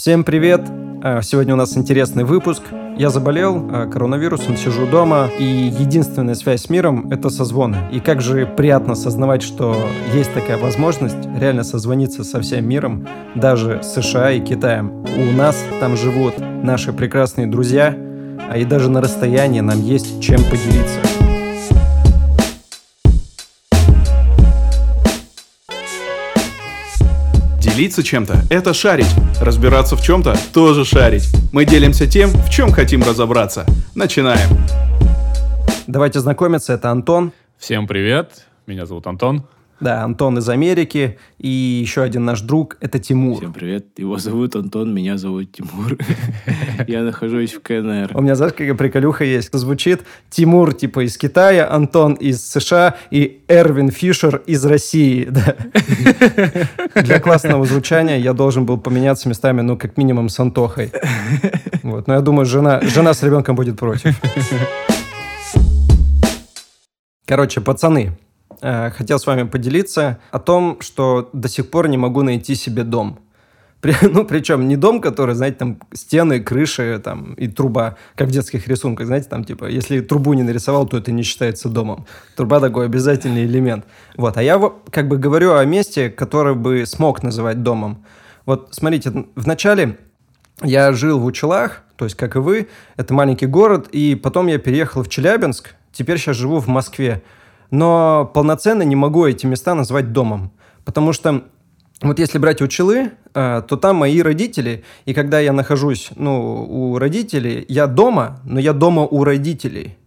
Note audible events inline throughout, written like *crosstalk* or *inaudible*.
Всем привет! Э, сегодня у нас интересный выпуск. Я заболел э, коронавирусом, сижу дома, и единственная связь с миром — это созвоны. И как же приятно осознавать, что есть такая возможность реально созвониться со всем миром, даже США и Китаем. У нас там живут наши прекрасные друзья, а и даже на расстоянии нам есть чем поделиться. Делиться чем-то – это шарить. Разбираться в чем-то – тоже шарить. Мы делимся тем, в чем хотим разобраться. Начинаем. Давайте знакомиться, это Антон. Всем привет, меня зовут Антон. Да, Антон из Америки. И еще один наш друг — это Тимур. Всем привет. Его зовут Антон, меня зовут Тимур. *laughs* Я нахожусь в КНР. У меня, знаешь, какая приколюха есть? Звучит Тимур, типа, из Китая, Антон из США и Эрвин Фишер из России. *laughs* Для классного звучания я должен был поменяться местами, ну, как минимум, с Антохой. Вот. Но я думаю, жена, жена с ребенком будет против. *laughs* Короче, пацаны, Э, хотел с вами поделиться о том, что до сих пор не могу найти себе дом. При, *laughs* ну, причем не дом, который, знаете, там стены, крыши там, и труба, как в детских рисунках, знаете, там типа, если трубу не нарисовал, то это не считается домом. Труба такой обязательный элемент. Вот, а я как бы говорю о месте, которое бы смог называть домом. Вот, смотрите, вначале я жил в Учелах, то есть, как и вы, это маленький город, и потом я переехал в Челябинск, теперь сейчас живу в Москве но полноценно не могу эти места назвать домом. Потому что вот если брать Учелы, э, то там мои родители, и когда я нахожусь ну, у родителей, я дома, но я дома у родителей.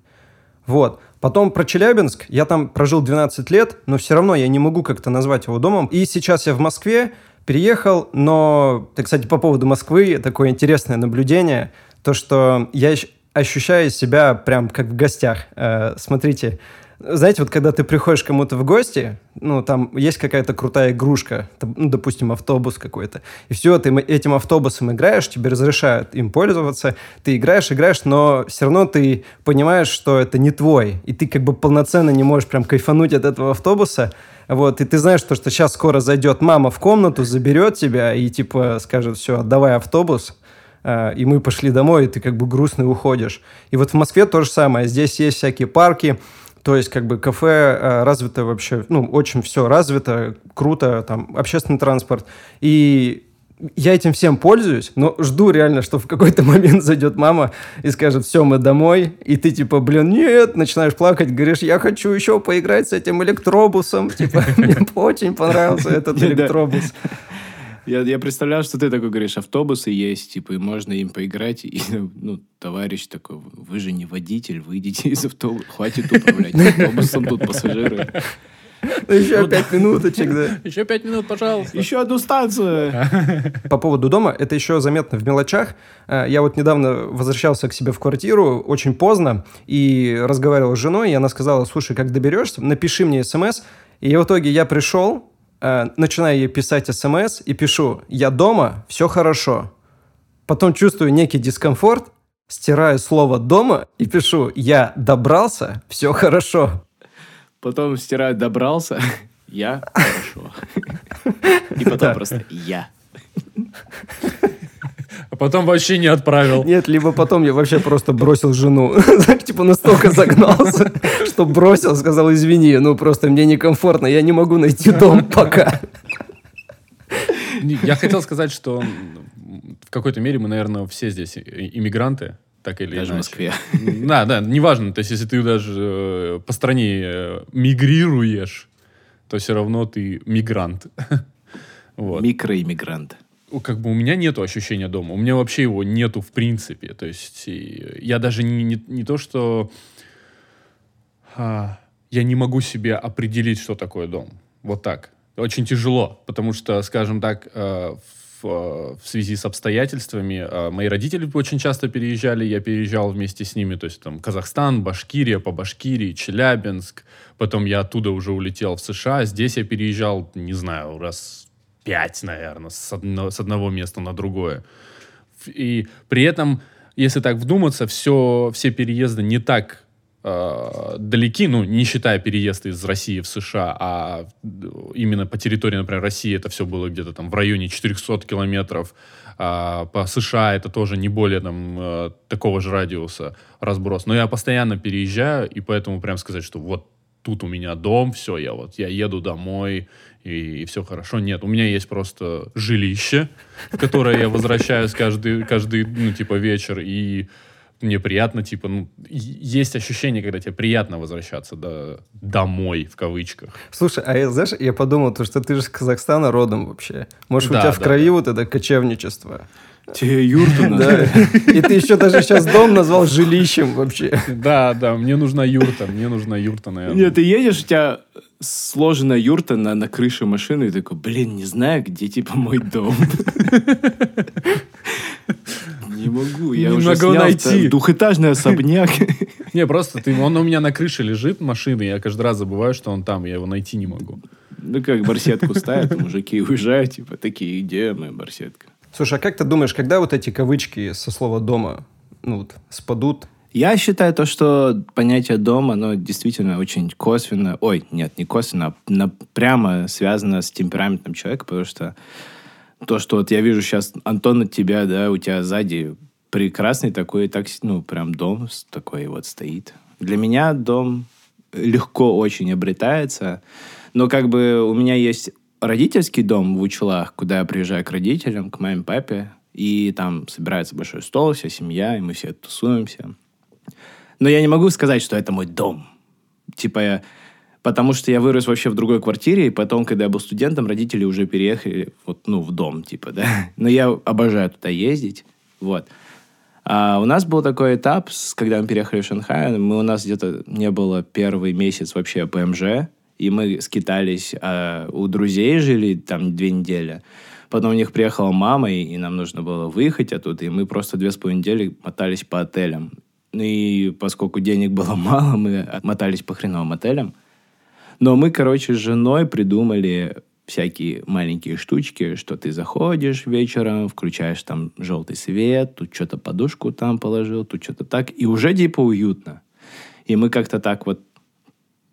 Вот. Потом про Челябинск. Я там прожил 12 лет, но все равно я не могу как-то назвать его домом. И сейчас я в Москве, переехал, но, так, кстати, по поводу Москвы, такое интересное наблюдение, то, что я ощущаю себя прям как в гостях. Э, смотрите, знаете, вот когда ты приходишь кому-то в гости, ну, там есть какая-то крутая игрушка, ну, допустим, автобус какой-то, и все, ты этим автобусом играешь, тебе разрешают им пользоваться, ты играешь, играешь, но все равно ты понимаешь, что это не твой, и ты как бы полноценно не можешь прям кайфануть от этого автобуса, вот, и ты знаешь, что, что сейчас скоро зайдет мама в комнату, заберет тебя и, типа, скажет, все, отдавай автобус, а, и мы пошли домой, и ты как бы грустный уходишь. И вот в Москве то же самое. Здесь есть всякие парки, то есть, как бы, кафе э, развито вообще, ну, очень все развито, круто, там, общественный транспорт. И я этим всем пользуюсь, но жду реально, что в какой-то *laughs* момент зайдет мама и скажет, все, мы домой, и ты типа, блин, нет, начинаешь плакать, говоришь, я хочу еще поиграть с этим электробусом, типа, *laughs* мне очень понравился этот электробус. Я, я представлял, что ты такой говоришь, автобусы есть, типа, и можно им поиграть. И, ну, товарищ такой, вы же не водитель, выйдите из автобуса, хватит управлять автобусом, тут пассажиры. Ну, еще пять минуточек, да. Еще пять минут, пожалуйста. Еще одну станцию. *laughs* По поводу дома, это еще заметно в мелочах. Э, я вот недавно возвращался к себе в квартиру очень поздно и разговаривал с женой, и она сказала, слушай, как доберешься, напиши мне смс. И в итоге я пришел, э, начинаю ей писать смс и пишу «Я дома, все хорошо». Потом чувствую некий дискомфорт, стираю слово «дома» и пишу «Я добрался, все хорошо». Потом стираю «добрался», «Я хорошо». И потом просто «Я». А потом вообще не отправил. Нет, либо потом я вообще просто бросил жену. *laughs* Типа настолько загнался, что бросил, сказал, извини, ну просто мне некомфортно, я не могу найти дом пока. Я хотел сказать, что в какой-то мере мы, наверное, все здесь иммигранты, так или даже иначе. в Москве. Да, да, неважно. То есть, если ты даже э, по стране э, мигрируешь, то все равно ты мигрант. *laughs* Вот. Микроиммигрант как бы у меня нету ощущения дома, у меня вообще его нету в принципе. То есть я даже не, не, не то, что а, я не могу себе определить, что такое дом. Вот так. Очень тяжело, потому что, скажем так, э, в, в связи с обстоятельствами э, мои родители очень часто переезжали, я переезжал вместе с ними, то есть там Казахстан, Башкирия, по Башкирии, Челябинск, потом я оттуда уже улетел в США, здесь я переезжал, не знаю, раз пять, наверное, с, одно, с одного места на другое. И при этом, если так вдуматься, все, все переезды не так э, далеки, ну, не считая переезда из России в США, а именно по территории, например, России это все было где-то там в районе 400 километров, а по США это тоже не более там э, такого же радиуса разброс. Но я постоянно переезжаю, и поэтому прям сказать, что вот тут у меня дом, все, я вот, я еду домой, и, и все хорошо. Нет, у меня есть просто жилище, в которое я возвращаюсь каждый, каждый, ну, типа, вечер, и мне приятно, типа, ну, есть ощущение, когда тебе приятно возвращаться да, домой, в кавычках. Слушай, а я, знаешь, я подумал, то, что ты же с Казахстана родом вообще. Может, да, у тебя да, в крови да. вот это кочевничество? Тебе юрту надо. Да. И ты еще даже сейчас дом назвал жилищем вообще. Да, да, мне нужна юрта, мне нужна юрта, наверное. Нет, ты едешь, у тебя сложена юрта на, на крыше машины, и такой, блин, не знаю, где, типа, мой дом. Не могу, я не уже могу найти. двухэтажный особняк. Не, просто ты, он у меня на крыше лежит, машины, я каждый раз забываю, что он там, я его найти не могу. Ну, как барсетку ставят, мужики уезжают, типа, такие, где моя барсетка? Слушай, а как ты думаешь, когда вот эти кавычки со слова «дома» ну, вот, спадут? Я считаю то, что понятие дома, оно действительно очень косвенно, ой, нет, не косвенно, а прямо связано с темпераментом человека, потому что то, что вот я вижу сейчас, Антон, от тебя, да, у тебя сзади прекрасный такой, так, ну, прям дом такой вот стоит. Для меня дом легко очень обретается, но как бы у меня есть родительский дом в Учелах, куда я приезжаю к родителям, к маме, папе, и там собирается большой стол, вся семья, и мы все тусуемся. Но я не могу сказать, что это мой дом. Типа, я, потому что я вырос вообще в другой квартире, и потом, когда я был студентом, родители уже переехали вот, ну, в дом, типа, да. *laughs* Но я обожаю туда ездить, вот. А у нас был такой этап, когда мы переехали в Шанхай, мы, у нас где-то не было первый месяц вообще ПМЖ, и мы скитались, а у друзей жили там две недели. Потом у них приехала мама, и, и нам нужно было выехать оттуда, и мы просто две с половиной недели мотались по отелям. И поскольку денег было *laughs* мало, мы мотались по хреновым отелям. Но мы, короче, с женой придумали всякие маленькие штучки, что ты заходишь вечером, включаешь там желтый свет, тут что-то подушку там положил, тут что-то так, и уже типа уютно. И мы как-то так вот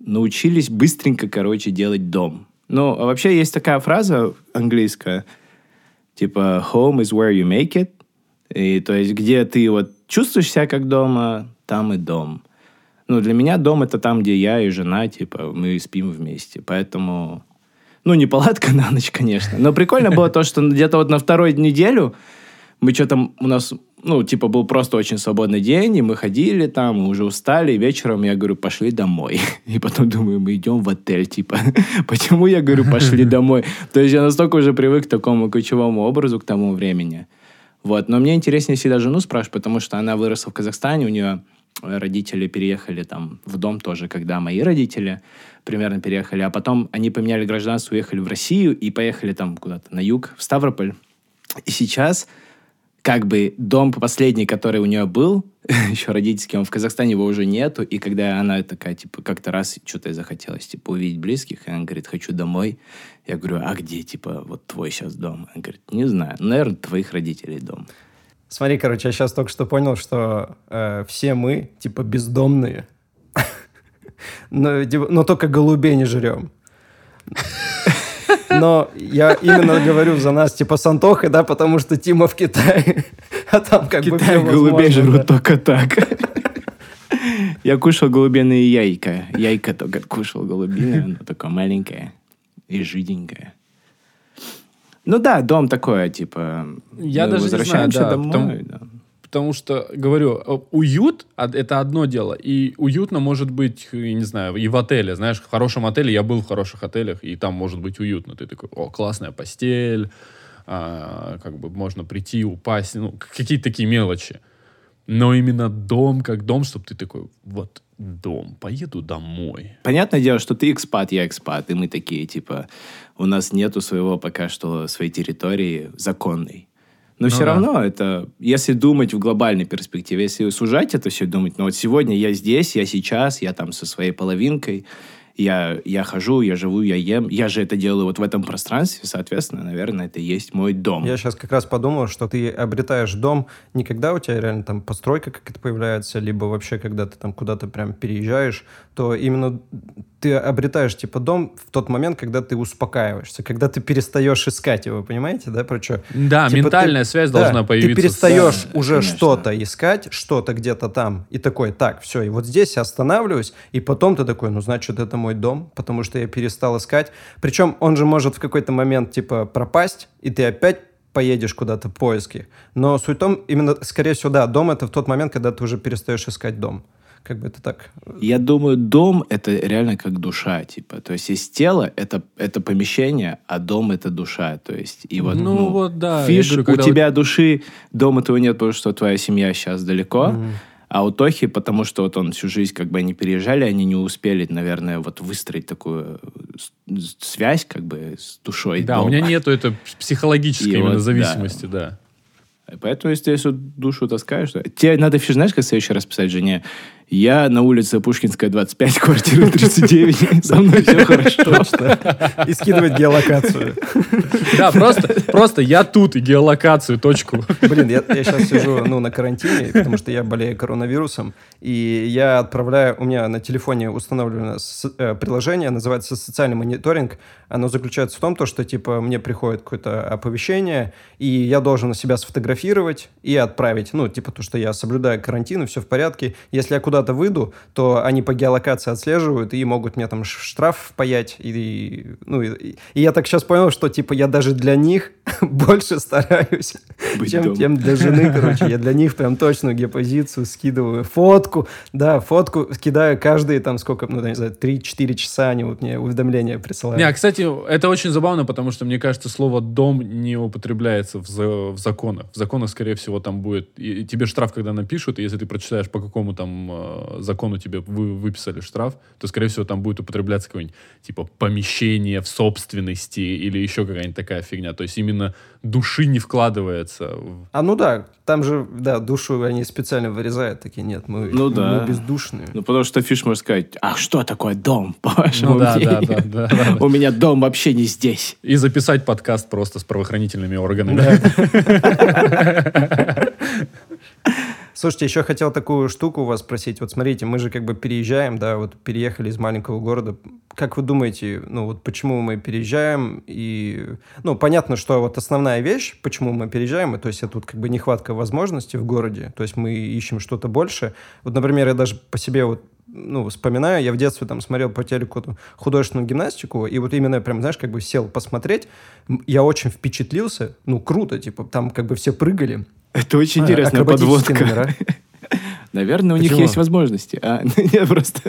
научились быстренько, короче, делать дом. Ну, а вообще есть такая фраза английская, типа «home is where you make it», и то есть где ты вот чувствуешь себя как дома, там и дом. Ну, для меня дом это там, где я и жена, типа, мы спим вместе. Поэтому, ну, не палатка на ночь, конечно. Но прикольно было то, что где-то вот на второй неделю мы что-то, у нас ну, типа, был просто очень свободный день, и мы ходили там, мы уже устали, и вечером я говорю, пошли домой. *laughs* И потом думаю, мы идем в отель, типа, *laughs* почему я говорю, пошли *laughs* домой? То есть я настолько уже привык к такому ключевому образу к тому времени. Вот, но мне интереснее всегда жену спрашивать, потому что она выросла в Казахстане, у нее родители переехали там в дом тоже, когда мои родители примерно переехали, а потом они поменяли гражданство, уехали в Россию и поехали там куда-то на юг, в Ставрополь. И сейчас как бы дом последний, который у нее был, *laughs* еще родительский, он в Казахстане его уже нету, и когда она такая, типа, как-то раз что-то захотелось, типа, увидеть близких, и она говорит, хочу домой. Я говорю, а где, типа, вот твой сейчас дом? Она говорит, не знаю, наверное, твоих родителей дом. Смотри, короче, я сейчас только что понял, что э, все мы, типа, бездомные, *laughs* но, типа, но только голубей не жрем. Но я именно говорю за нас, типа, с Антохой, да, потому что Тима в Китае, а там как бы Китай голубей жрут только так. *laughs* Я кушал голубиные яйка. Яйка только кушал голубиные, оно такое маленькое и жиденькое. Ну да, дом такое, типа... Я даже не знаю, да, домой, потому, да. Потому что, говорю, э, уют — это одно дело. И уютно может быть, я не знаю, и в отеле. Знаешь, в хорошем отеле, я был в хороших отелях, и там может быть уютно. Ты такой, о, классная постель, а, как бы можно прийти, упасть, ну, какие-то такие мелочи. Но именно дом как дом, чтобы ты такой, вот, дом, поеду домой. Понятное дело, что ты экспат, я экспат, и мы такие, типа, у нас нету своего пока что своей территории законной. Но ну, все да. равно это, если думать в глобальной перспективе, если сужать это все думать, ну вот сегодня я здесь, я сейчас, я там со своей половинкой, я, я хожу, я живу, я ем, я же это делаю вот в этом пространстве, соответственно, наверное, это и есть мой дом. Я сейчас как раз подумал, что ты обретаешь дом не когда у тебя реально там постройка какая-то появляется, либо вообще когда ты там куда-то прям переезжаешь, то именно ты обретаешь типа дом в тот момент, когда ты успокаиваешься, когда ты перестаешь искать его, понимаете, да, про что? Да, Типа ментальная ты- связь да, должна появиться. Ты перестаешь Да, уже конечно. что-то искать, что-то где-то там, и такой, так, все, и вот здесь я останавливаюсь, и потом ты такой, ну, значит, это мой дом, потому что я перестал искать. Причем он же может в какой-то момент, типа, пропасть, и ты опять поедешь куда-то в поиски. Но суть в том, именно, скорее всего, да, дом — это в тот момент, когда ты уже перестаешь искать дом. Как бы это так. Я думаю, дом — это реально как душа, типа. То есть есть тело — это, это помещение, а дом — это душа. То есть, и вот, Ну, вот да, Фиш, говорю, у тебя души, дома твоего нет, потому что твоя семья сейчас далеко. А у Тохи, потому что вот он всю жизнь как бы они переезжали, они не успели, наверное, вот выстроить такую связь как бы с душой Да, дома. у меня нету это психологической И именно вот, зависимости, да. Поэтому, если ты душу таскаешь, то... тебе надо, знаешь, как в следующий раз писать жене, я на улице Пушкинская, 25, *laughs* квартира 39, со мной все хорошо. И скидывать геолокацию. Да, просто, просто я тут и геолокацию, точку. Блин, я, сейчас сижу ну, на карантине, потому что я болею коронавирусом, и я отправляю, у меня на телефоне установлено с- э, приложение, называется «Социальный мониторинг». Оно заключается в том, то, что типа мне приходит какое-то оповещение, и я должен себя сфотографировать и отправить. Ну, типа то, что я соблюдаю карантин, и все в порядке. Если я куда-то выйду, то они по геолокации отслеживают и могут мне там штраф паять. И, и, ну, и, и я так сейчас понял, что типа я даже для них *laughs* больше стараюсь, Быть чем, дома. чем для жены, короче. Я для них прям точную геопозицию скидываю. Фотку, да, фотку кидаю каждые там сколько, ну, не знаю, 3-4 часа они вот мне уведомления присылают. Не, а, кстати, это очень забавно, потому что, мне кажется, слово «дом» не употребляется в, за- в законах. В законах, скорее всего, там будет... И, и тебе штраф, когда напишут, и если ты прочитаешь, по какому там э, закону тебе вы, выписали штраф, то, скорее всего, там будет употребляться какое-нибудь, типа, помещение в собственности или еще какая-нибудь такая фигня. То есть именно души не вкладывается. в- А ну да, там же, да, душу они специально вырезают, такие, нет, мы, Ну да. мы бездушные. Ну, потому что Фиш может сказать, а что такое дом, *laughs* по вашему Ну да, да, мнению? да, да, да. У меня дом вообще не здесь. И записать подкаст просто с правоохранительными органами. *laughs* Слушайте, еще хотел такую штуку у вас спросить. Вот смотрите, мы же как бы переезжаем, да, вот переехали из маленького города. Как вы думаете, ну вот почему мы переезжаем? И, ну, понятно, что вот основная вещь, почему мы переезжаем, то есть это тут как бы нехватка возможностей в городе, то есть мы ищем что-то больше. Вот, например, я даже по себе вот ну, вспоминаю, я в детстве там смотрел по телеку там, художественную гимнастику, и вот именно прям, знаешь, как бы сел посмотреть, я очень впечатлился, ну, круто, типа, там как бы все прыгали, Это очень А, интересная подводка. номера. Наверное, у них Почему? есть возможности. А, *laughs* нет, просто...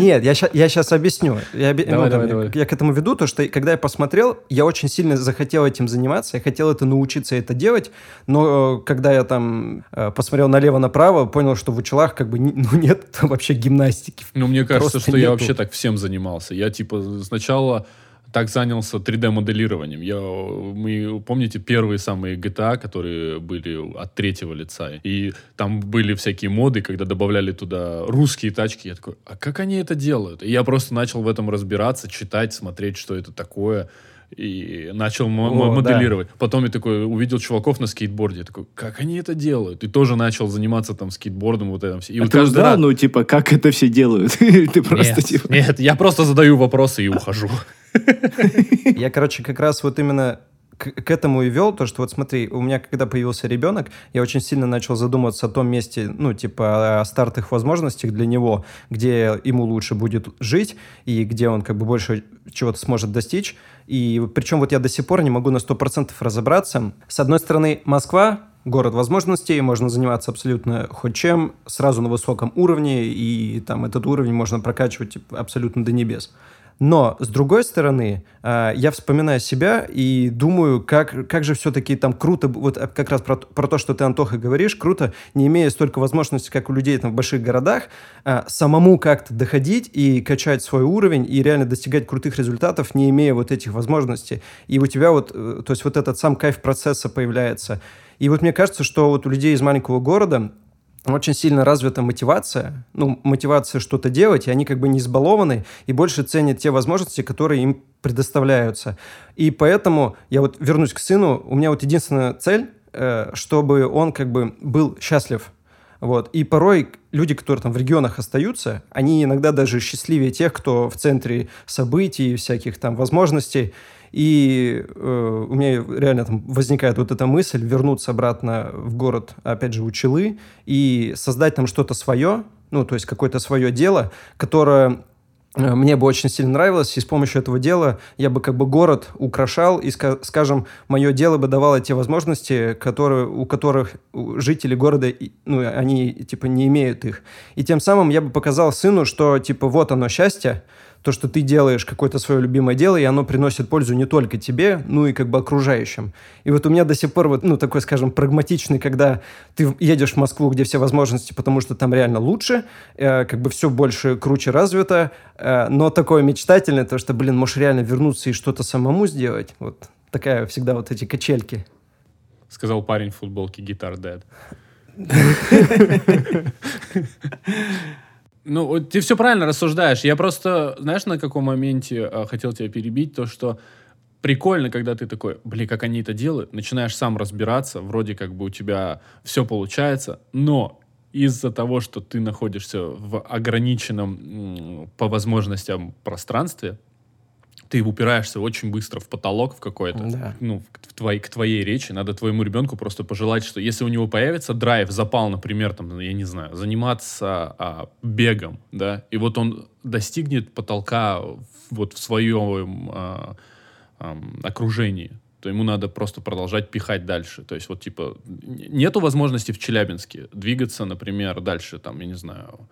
Нет, я сейчас объясню. Я, оби- Давай, ну, там, давай, давай. я к этому веду, то, что когда я посмотрел, я очень сильно захотел этим заниматься, я хотел это научиться это делать, но э, когда я там э, посмотрел налево-направо, понял, что в учелах как бы ну, нет *laughs* вообще гимнастики. Ну, мне кажется, Просто что я нету. вообще так всем занимался. Я, типа, сначала так занялся 3D-моделированием. Я, мы, помните, первые самые GTA, которые были от третьего лица? И там были всякие моды, когда добавляли туда русские тачки. Я такой, а как они это делают? И я просто начал в этом разбираться, читать, смотреть, что это такое. И начал О, мо- да. моделировать. Потом я такой увидел чуваков на скейтборде. Я такой, как они это делают? И тоже начал заниматься там скейтбордом, вот этим. И А вот ты каждый узнал, раз- ну, типа, как это все делают? *laughs* Или Ты просто, нет, типа... нет, я просто задаю вопросы и ухожу. Я, короче, как раз вот именно к, к этому и вел, то, что вот смотри, у меня когда появился ребенок, я очень сильно начал задумываться о том месте, ну, типа, о стартовых возможностях для него, где ему лучше будет жить, и где он как бы больше чего-то сможет достичь. И причем вот я до сих пор не могу на 100% разобраться. С одной стороны, Москва, город возможностей, можно заниматься абсолютно хоть чем, сразу на высоком уровне, и там этот уровень можно прокачивать типа, абсолютно до небес. Но, с другой стороны, э, я вспоминаю себя и думаю, как, как же все-таки там круто, вот э, как раз про, про то, что ты, Антоха, говоришь, круто, не имея столько возможностей, как у людей там в больших городах, э, самому как-то доходить и качать свой уровень и реально достигать крутых результатов, не имея вот этих возможностей. И у тебя вот, то есть вот этот сам кайф процесса появляется. И вот мне кажется, что вот у людей из маленького города очень сильно развита мотивация, ну, мотивация что-то делать, и они как бы не избалованы и больше ценят те возможности, которые им предоставляются. И поэтому я вот вернусь к сыну, у меня вот единственная цель, э, чтобы он как бы был счастлив. Вот. И порой люди, которые там в регионах остаются, они иногда даже счастливее тех, кто в центре событий, всяких там возможностей. И э, у меня реально там возникает вот эта мысль вернуться обратно в город, опять же, Училы, и создать там что-то свое, ну, то есть какое-то свое дело, которое э, мне бы очень сильно нравилось, и с помощью этого дела я бы как бы город украшал, и, скажем, мое дело бы давало те возможности, которые, у которых жители города, ну, они, типа, не имеют их. И тем самым я бы показал сыну, что, типа, вот оно счастье, то, что ты делаешь какое-то свое любимое дело, и оно приносит пользу не только тебе, ну и как бы окружающим. И вот у меня до сих пор вот, ну, такой, скажем, прагматичный, когда ты едешь в Москву, где все возможности, потому что там реально лучше, э, как бы все больше, круче развито, э, но такое мечтательное, то, что, блин, можешь реально вернуться и что-то самому сделать. Вот такая всегда вот эти качельки. Сказал парень в футболке «Гитар Dead». *laughs* Ну, ты все правильно рассуждаешь. Я просто, знаешь, на каком моменте э, хотел тебя перебить, то, что прикольно, когда ты такой, блин, как они это делают, начинаешь сам разбираться, вроде как бы у тебя все получается, но из-за того, что ты находишься в ограниченном по возможностям пространстве, ты упираешься очень быстро в потолок в какой-то, да. ну, в твоей, к твоей речи. Надо твоему ребенку просто пожелать, что если у него появится драйв, запал, например, там, я не знаю, заниматься а, бегом, да, и вот он достигнет потолка вот в своем а, а, окружении, то ему надо просто продолжать пихать дальше. То есть вот типа нету возможности в Челябинске двигаться, например, дальше, там, я не знаю,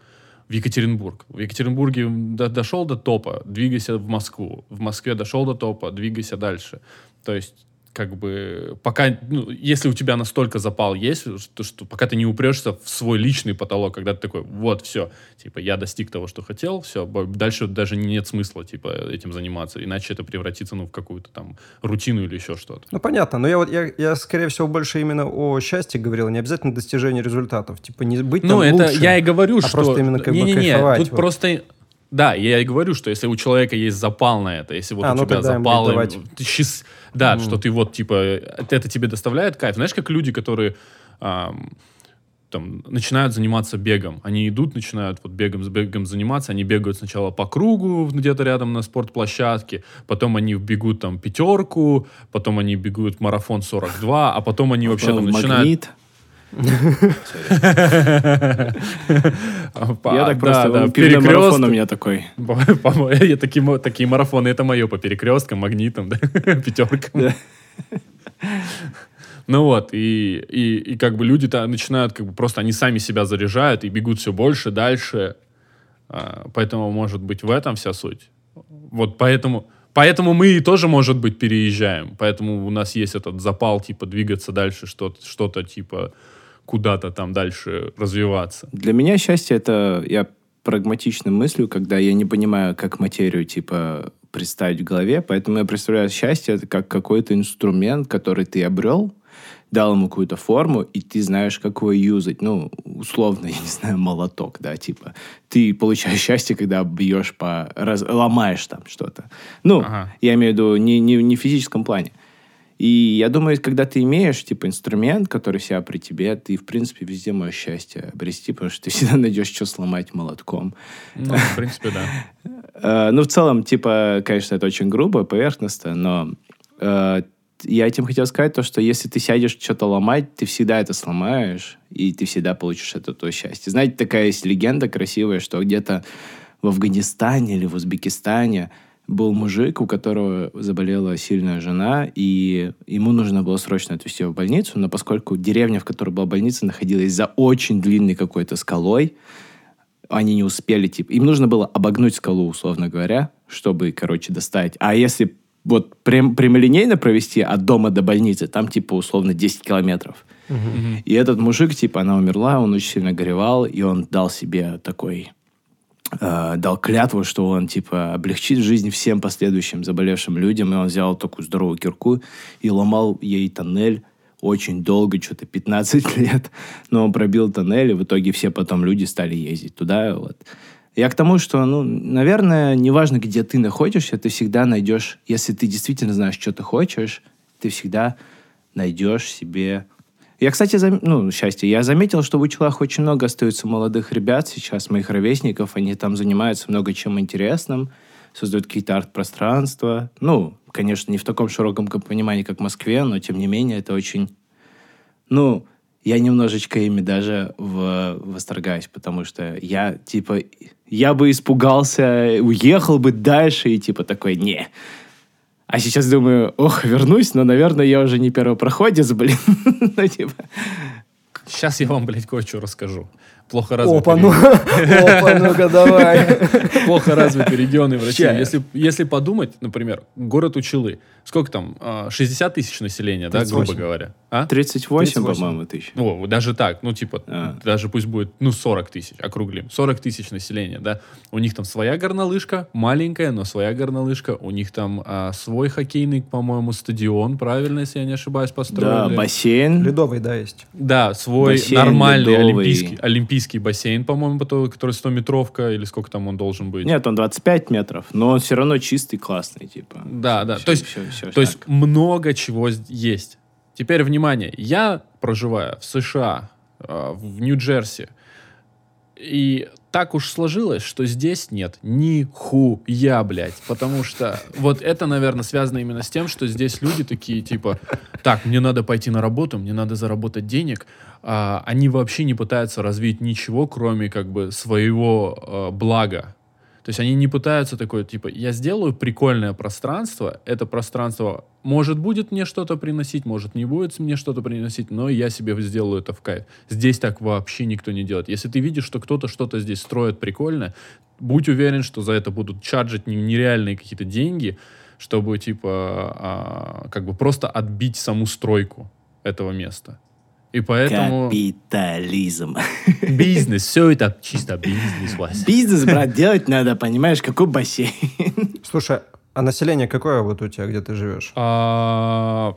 в Екатеринбург. В Екатеринбурге до, дошел до топа, двигайся в Москву. В Москве дошел до топа, двигайся дальше. То есть как бы пока, ну, если у тебя настолько запал есть, что, что пока ты не упрешься в свой личный потолок, когда ты такой, вот, все, типа, я достиг того, что хотел, все, дальше даже нет смысла, типа, этим заниматься, иначе это превратится, ну, в какую-то там рутину или еще что-то. Ну, понятно, но я вот, я, я, скорее всего, больше именно о счастье говорил, не обязательно достижение результатов, типа, не быть Ну, это лучше, я и говорю, а что... просто именно как не, бы не, не, кайфовать. Тут вот. просто да, я и говорю, что если у человека есть запал на это, если вот а, у ну тебя запал, давать. ты счаст... да, Mm. что ты вот типа это тебе доставляет кайф. Знаешь, как люди, которые ам, там начинают заниматься бегом, они идут, начинают вот бегом с бегом заниматься, они бегают сначала по кругу где-то рядом на спортплощадке, потом они бегут там пятерку, потом они бегут марафон 42, а потом они вообще там начинают. Я так просто... Перед марафон у меня такой. Я такие, марафоны, это мое по перекресткам, магнитам, *laughs* пятеркам. Ну вот, и, и, и как бы люди-то начинают, как бы просто они сами себя заряжают и бегут все больше, дальше. А, поэтому, может быть, в этом вся суть. Вот поэтому, поэтому мы и тоже, может быть, переезжаем. Поэтому у нас есть этот запал, типа, двигаться дальше, что-то, что-то типа, куда-то там дальше развиваться. Для меня счастье это я прагматично мыслю, когда я не понимаю, как материю типа представить в голове, поэтому я представляю счастье это как какой-то инструмент, который ты обрел, дал ему какую-то форму, и ты знаешь, как его юзать. Ну, условно, *laughs* я не знаю, молоток, да, типа. Ты получаешь счастье, когда бьешь по... Раз, ломаешь там что-то. Ну, Ага. я имею в виду не, не, не в физическом плане. И я думаю, когда ты имеешь, типа, инструмент, который себя при тебе, ты, в принципе, везде можешь счастье обрести, потому что ты *laughs* всегда найдешь, что сломать молотком. Ну, в принципе, да. *laughs* Э, ну, в целом, типа, конечно, это очень грубо, поверхностно, но э, я этим хотел сказать то, что если ты сядешь что-то ломать, ты всегда это сломаешь, и ты всегда получишь это то счастье. Знаете, такая есть легенда красивая, что где-то в Афганистане или в Узбекистане был мужик, у которого заболела сильная жена, и ему нужно было срочно отвезти его в больницу, но поскольку деревня, в которой была больница, находилась за очень длинной какой-то скалой, они не успели, типа, им нужно было обогнуть скалу, условно говоря, чтобы, короче, достать. А если вот прям, прямолинейно провести от дома до больницы, там, типа, условно, 10 километров. И этот мужик, типа, она умерла, он очень сильно горевал, и он дал себе такой, э, дал клятву, что он, типа, облегчит жизнь всем последующим заболевшим людям, и он взял такую здоровую кирку и ломал ей тоннель очень долго, что-то 15 *laughs* лет, но он пробил тоннель, и в итоге все потом люди стали ездить туда. Вот. Я к тому, что, ну, наверное, неважно, где ты находишься, ты всегда найдешь, если ты действительно знаешь, что ты хочешь, ты всегда найдешь себе... Я, кстати, зам... ну, счастье, я заметил, что в Учелах очень много остается молодых ребят сейчас, моих ровесников, они там занимаются много чем интересным, создают какие-то арт-пространства. Ну, конечно, не в таком широком понимании, как в Москве, но, тем не менее, это очень... Ну, я немножечко ими даже в, восторгаюсь, потому что я, типа, я бы испугался, уехал бы дальше и, типа, такой, не, а сейчас думаю, ох, вернусь, но, наверное, я уже не первопроходец, блин. *laughs* ну, типа... Сейчас я вам, блядь, кое-что расскажу. Плохо развитый Опа, ну, опа, ну-ка, давай. *laughs* Плохо развитый регионы в России. Если, если подумать, например, город Училы, сколько там, 60 а, тысяч населения, да, грубо говоря? А? 38, 38. по-моему, тысяч. О, даже так, ну, типа, а. даже пусть будет, ну, 40 тысяч, округлим. 40 тысяч населения, да. У них там своя горнолыжка, маленькая, но своя горнолыжка. У них там а, свой хоккейный, по-моему, стадион, правильно, если я не ошибаюсь, построили. Да, бассейн. Ледовый, да, есть. Да, свой бассейн нормальный олимпийский, олимпийский бассейн, по-моему, который 100-метровка, или сколько там он должен быть. Нет, он 25 метров, но он все равно чистый, классный, типа. Да, да, все, то есть, все, все то есть много чего есть. Теперь, внимание, я проживаю в США, э, в Нью-Джерси, и так уж сложилось, что здесь нет ни хуя, блядь. Потому что вот это, наверное, связано именно с тем, что здесь люди такие, типа, так, мне надо пойти на работу, мне надо заработать денег. А, они вообще не пытаются развить ничего, кроме как бы своего а, блага. То есть они не пытаются такое, типа, я сделаю прикольное пространство, это пространство, может, будет мне что-то приносить, может, не будет мне что-то приносить, но я себе сделаю это в кайф. Здесь так вообще никто не делает. Если ты видишь, что кто-то что-то здесь строит прикольно, будь уверен, что за это будут чарджить нереальные какие-то деньги, чтобы, типа, а, как бы просто отбить саму стройку этого места. И поэтому... Капитализм. Бизнес, все это чисто бизнес, Вася. Бизнес, брат, делать надо, понимаешь, какой бассейн. Слушай, а население какое вот у тебя, где ты живешь? А...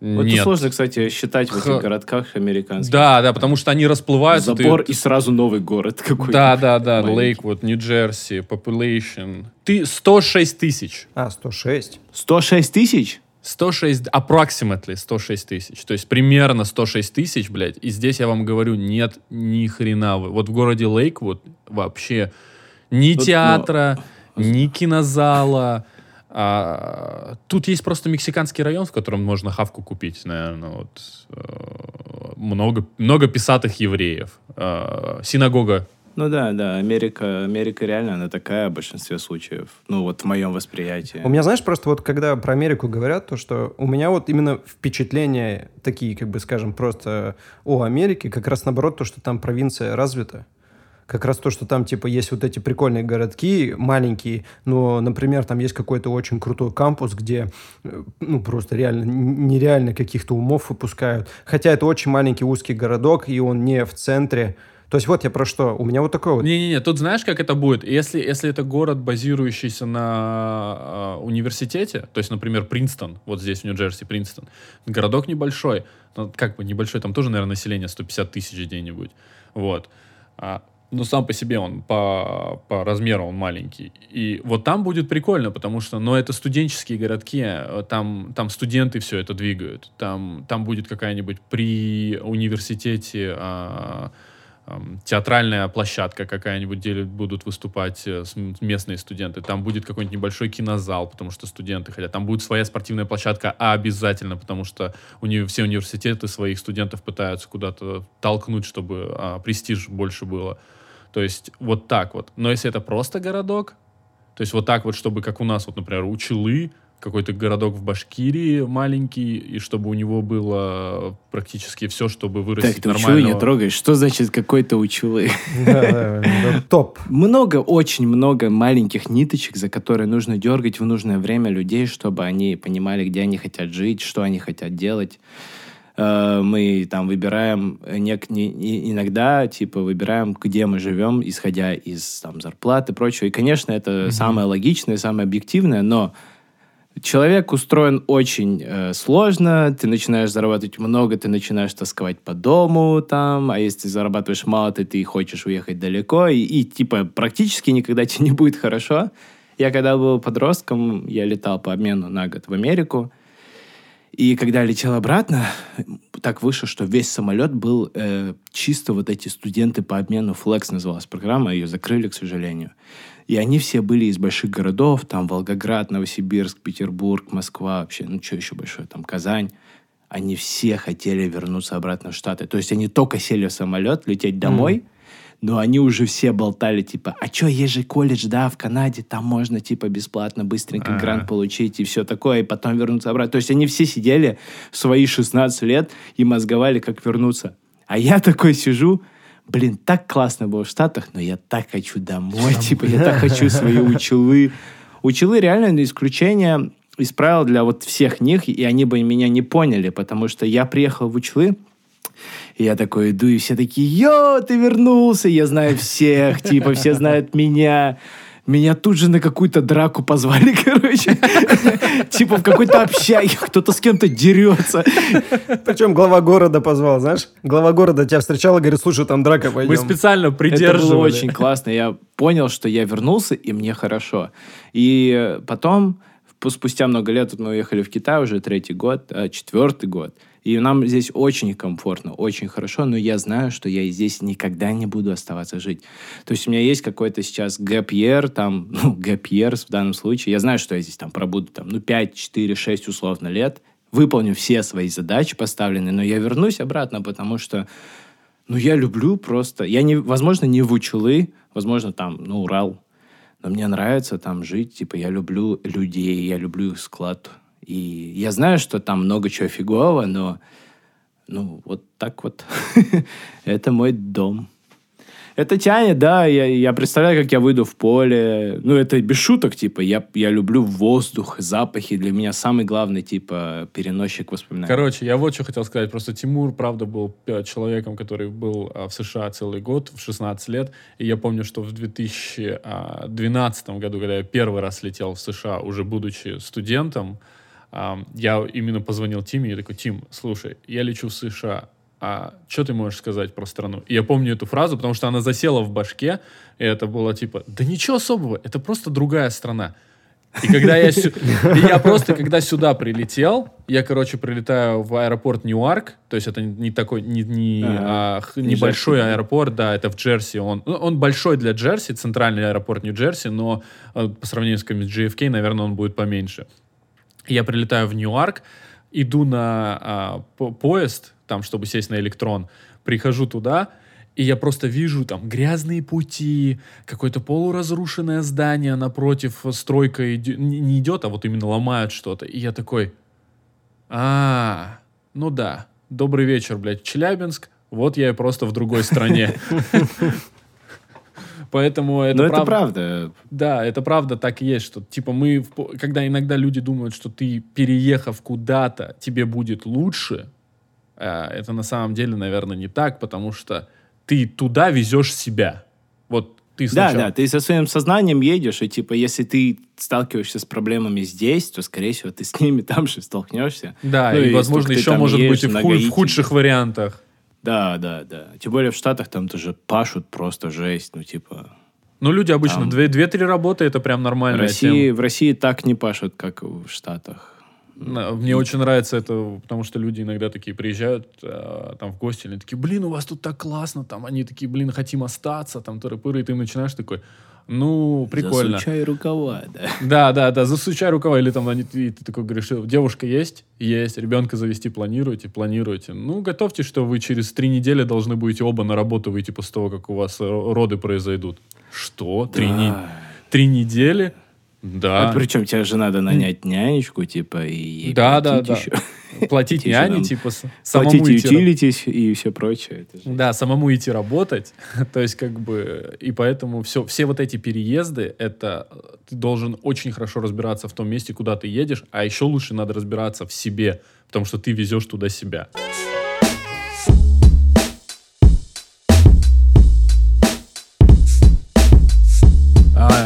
Вот Нет. сложно, кстати, считать в этих городках американских. Да, да, потому что они расплываются. Забор ты... и сразу новый город какой-то. Да, да, да, Лейквуд, Нью-Джерси, population. Ты 106 тысяч. А, 106. 106 тысяч? 106, approximately 106 тысяч. То есть примерно 106 тысяч, блядь. И здесь я вам говорю, нет ни хрена. Вот в городе Лейквуд вообще ни Тут, театра, но... *laughs* ни кинозала. А, тут есть просто мексиканский район, в котором можно хавку купить, наверное. Вот, э, много, много писатых евреев. Э, синагога ну да, да, Америка, Америка реально, она такая в большинстве случаев. Ну вот в моем восприятии. У меня, знаешь, просто вот когда про Америку говорят, то что у меня вот именно впечатления такие, как бы скажем, просто о Америке, как раз наоборот то, что там провинция развита. Как раз то, что там, типа, есть вот эти прикольные городки, маленькие, но, например, там есть какой-то очень крутой кампус, где, э, ну, просто реально, нереально каких-то умов выпускают. Хотя это очень маленький узкий городок, и он не в центре, то есть вот я про что. У меня вот такое вот. Не-не-не, тут знаешь, как это будет? Если, если это город, базирующийся на э, университете, то есть, например, Принстон, вот здесь в Нью-Джерси, Принстон, городок небольшой, ну, как бы небольшой, там тоже, наверное, население 150 тысяч где-нибудь. Вот. А, но сам по себе он, по, по размеру он маленький. И вот там будет прикольно, потому что, ну, это студенческие городки, э, там, там студенты все это двигают. Там, там будет какая-нибудь при университете... А, театральная площадка какая-нибудь, где будут выступать э, местные студенты. Там будет какой-нибудь небольшой кинозал, потому что студенты хотят. Там будет своя спортивная площадка обязательно, потому что уни все университеты своих студентов пытаются куда-то толкнуть, чтобы а, престиж больше было. То есть вот так вот. Но если это просто городок, то есть вот так вот, чтобы как у нас, вот, например, Училы, какой-то городок в Башкирии маленький, и чтобы у него было практически все, чтобы вырастить так, ты не трогаешь. Что значит какой-то Учулы? топ. Много, очень много маленьких ниточек, за которые нужно дергать в нужное время людей, чтобы они понимали, где они хотят жить, что они хотят делать э, мы там выбираем нек- не, иногда типа выбираем, где мы живем, исходя из там зарплаты и прочего. И, конечно, это mm-hmm. самое логичное, самое объективное, но Человек устроен очень э, сложно, ты начинаешь зарабатывать много, ты начинаешь тосковать по дому там, а если ты зарабатываешь мало, ты, ты хочешь уехать далеко, и, и типа практически никогда *laughs* тебе не будет хорошо. Я когда был подростком, я летал по обмену на год в Америку, и когда летел обратно, так вышло, что весь самолет был э, чисто вот эти студенты по обмену, Flex называлась программа, ее закрыли, к сожалению. И они все были из больших городов, там Волгоград, Новосибирск, Петербург, Москва, вообще, ну что еще большое, там Казань. Они все хотели вернуться обратно в Штаты. То есть они только сели в самолет, лететь домой, mm но они уже все болтали, типа, а что, есть же колледж, да, в Канаде, там можно, типа, бесплатно, быстренько ага. грант получить и все такое, и потом вернуться обратно. То есть они все сидели в свои 16 лет и мозговали, как вернуться. А я такой сижу, блин, так классно было в Штатах, но я так хочу домой, типа, я так хочу свои *laughs* училы. Училы реально на исключение из правил для вот всех них, и они бы меня не поняли, потому что я приехал в Учлы, и я такой иду, и все такие, йо, ты вернулся, я знаю всех, типа, все знают меня. Меня тут же на какую-то драку позвали, *laughs* короче. Типа в какой-то общаге кто-то с кем-то дерется. Причем глава города позвал, знаешь? Глава города тебя встречал и говорит, слушай, там драка, пойдем. Вы специально придерживали. Это было очень классно. Я понял, что я вернулся, и мне хорошо. И потом, спустя много лет, мы уехали в Китай уже третий год, а, четвертый год. И нам здесь очень комфортно, очень хорошо, но я знаю, что я здесь никогда не буду оставаться жить. То есть у меня есть какой-то сейчас year, там, *laughs* ну, year в данном случае. Я знаю, что я здесь там пробуду, там, ну, 5, 4, 6 условно лет, выполню все свои задачи поставленные, но я вернусь обратно, потому что, ну, я люблю просто... Я, не, возможно, не в Учулы, возможно, там, ну, Урал, но мне нравится там жить, типа, я люблю людей, я люблю их склад и я знаю, что там много чего фигового, но ну, вот так вот. *laughs* Это мой дом. Это тянет, да, я, я представляю, как я выйду в поле. Ну, это без шуток, типа, я, я люблю воздух, запахи. Для меня самый главный, типа, переносчик воспоминаний. Короче, я вот что хотел сказать. Просто Тимур, правда, был человеком, который был а, в США целый год, в 16 лет. И я помню, что в 2012 году, когда я первый раз летел в США, уже будучи студентом, я именно позвонил Тиме и такой, Тим, слушай, я лечу в США, а что ты можешь сказать про страну? И я помню эту фразу, потому что она засела в башке, и это было типа, да ничего особого, это просто другая страна. И когда я, сю... и я просто, когда сюда прилетел, я, короче, прилетаю в аэропорт Ньюарк, то есть это не такой, не, не, а, а, небольшой Джерси. аэропорт, да, это в Джерси, он, ну, он большой для Джерси, центральный аэропорт Нью-Джерси, но э, по сравнению с JFK, наверное, он будет поменьше. Я прилетаю в Ньюарк, иду на а, по поезд, там, чтобы сесть на электрон, прихожу туда, и я просто вижу там грязные пути, какое-то полуразрушенное здание напротив, стройка иди, не идет, а вот именно ломают что-то. И я такой, а, ну да, добрый вечер, блядь, Челябинск, вот я просто в другой стране. *laughs* Поэтому это, Но правда, это правда. Да, это правда так и есть, что типа мы, когда иногда люди думают, что ты переехав куда-то, тебе будет лучше, э, это на самом деле, наверное, не так, потому что ты туда везешь себя. Вот ты сначала... Да, да, ты со своим сознанием едешь, и типа, если ты сталкиваешься с проблемами здесь, то, скорее всего, ты с ними *laughs* там же столкнешься. Да, ну, и, и, возможно, еще может быть и в, в худших вариантах. Да, да, да. Тем более в Штатах там тоже пашут просто жесть, ну типа... Ну, люди обычно там... две-три работы, это прям нормально. В России, в России так не пашут, как в Штатах. Мне очень нравится это, потому что люди иногда такие приезжают э, там в гости, они такие, блин, у вас тут так классно, там они такие, блин, хотим остаться, там тыры-пыры, и ты начинаешь такой, ну, прикольно. Засучай рукава, да. Да, да, да, засучай рукава. Или там они, и ты такой говоришь, девушка есть? Есть. Ребенка завести планируете? Планируете. Ну, готовьте, что вы через три недели должны будете оба на работу выйти после того, как у вас роды произойдут. Что? Три, да. не... Три недели? Да. А причем тебе же надо нанять нянечку, типа, и ей да, да, да. еще. Платить няне, типа, самому Платить утилитись и все прочее. Да, самому идти работать. *laughs* То есть, как бы, и поэтому все, все вот эти переезды, это ты должен очень хорошо разбираться в том месте, куда ты едешь, а еще лучше надо разбираться в себе, потому что ты везешь туда себя.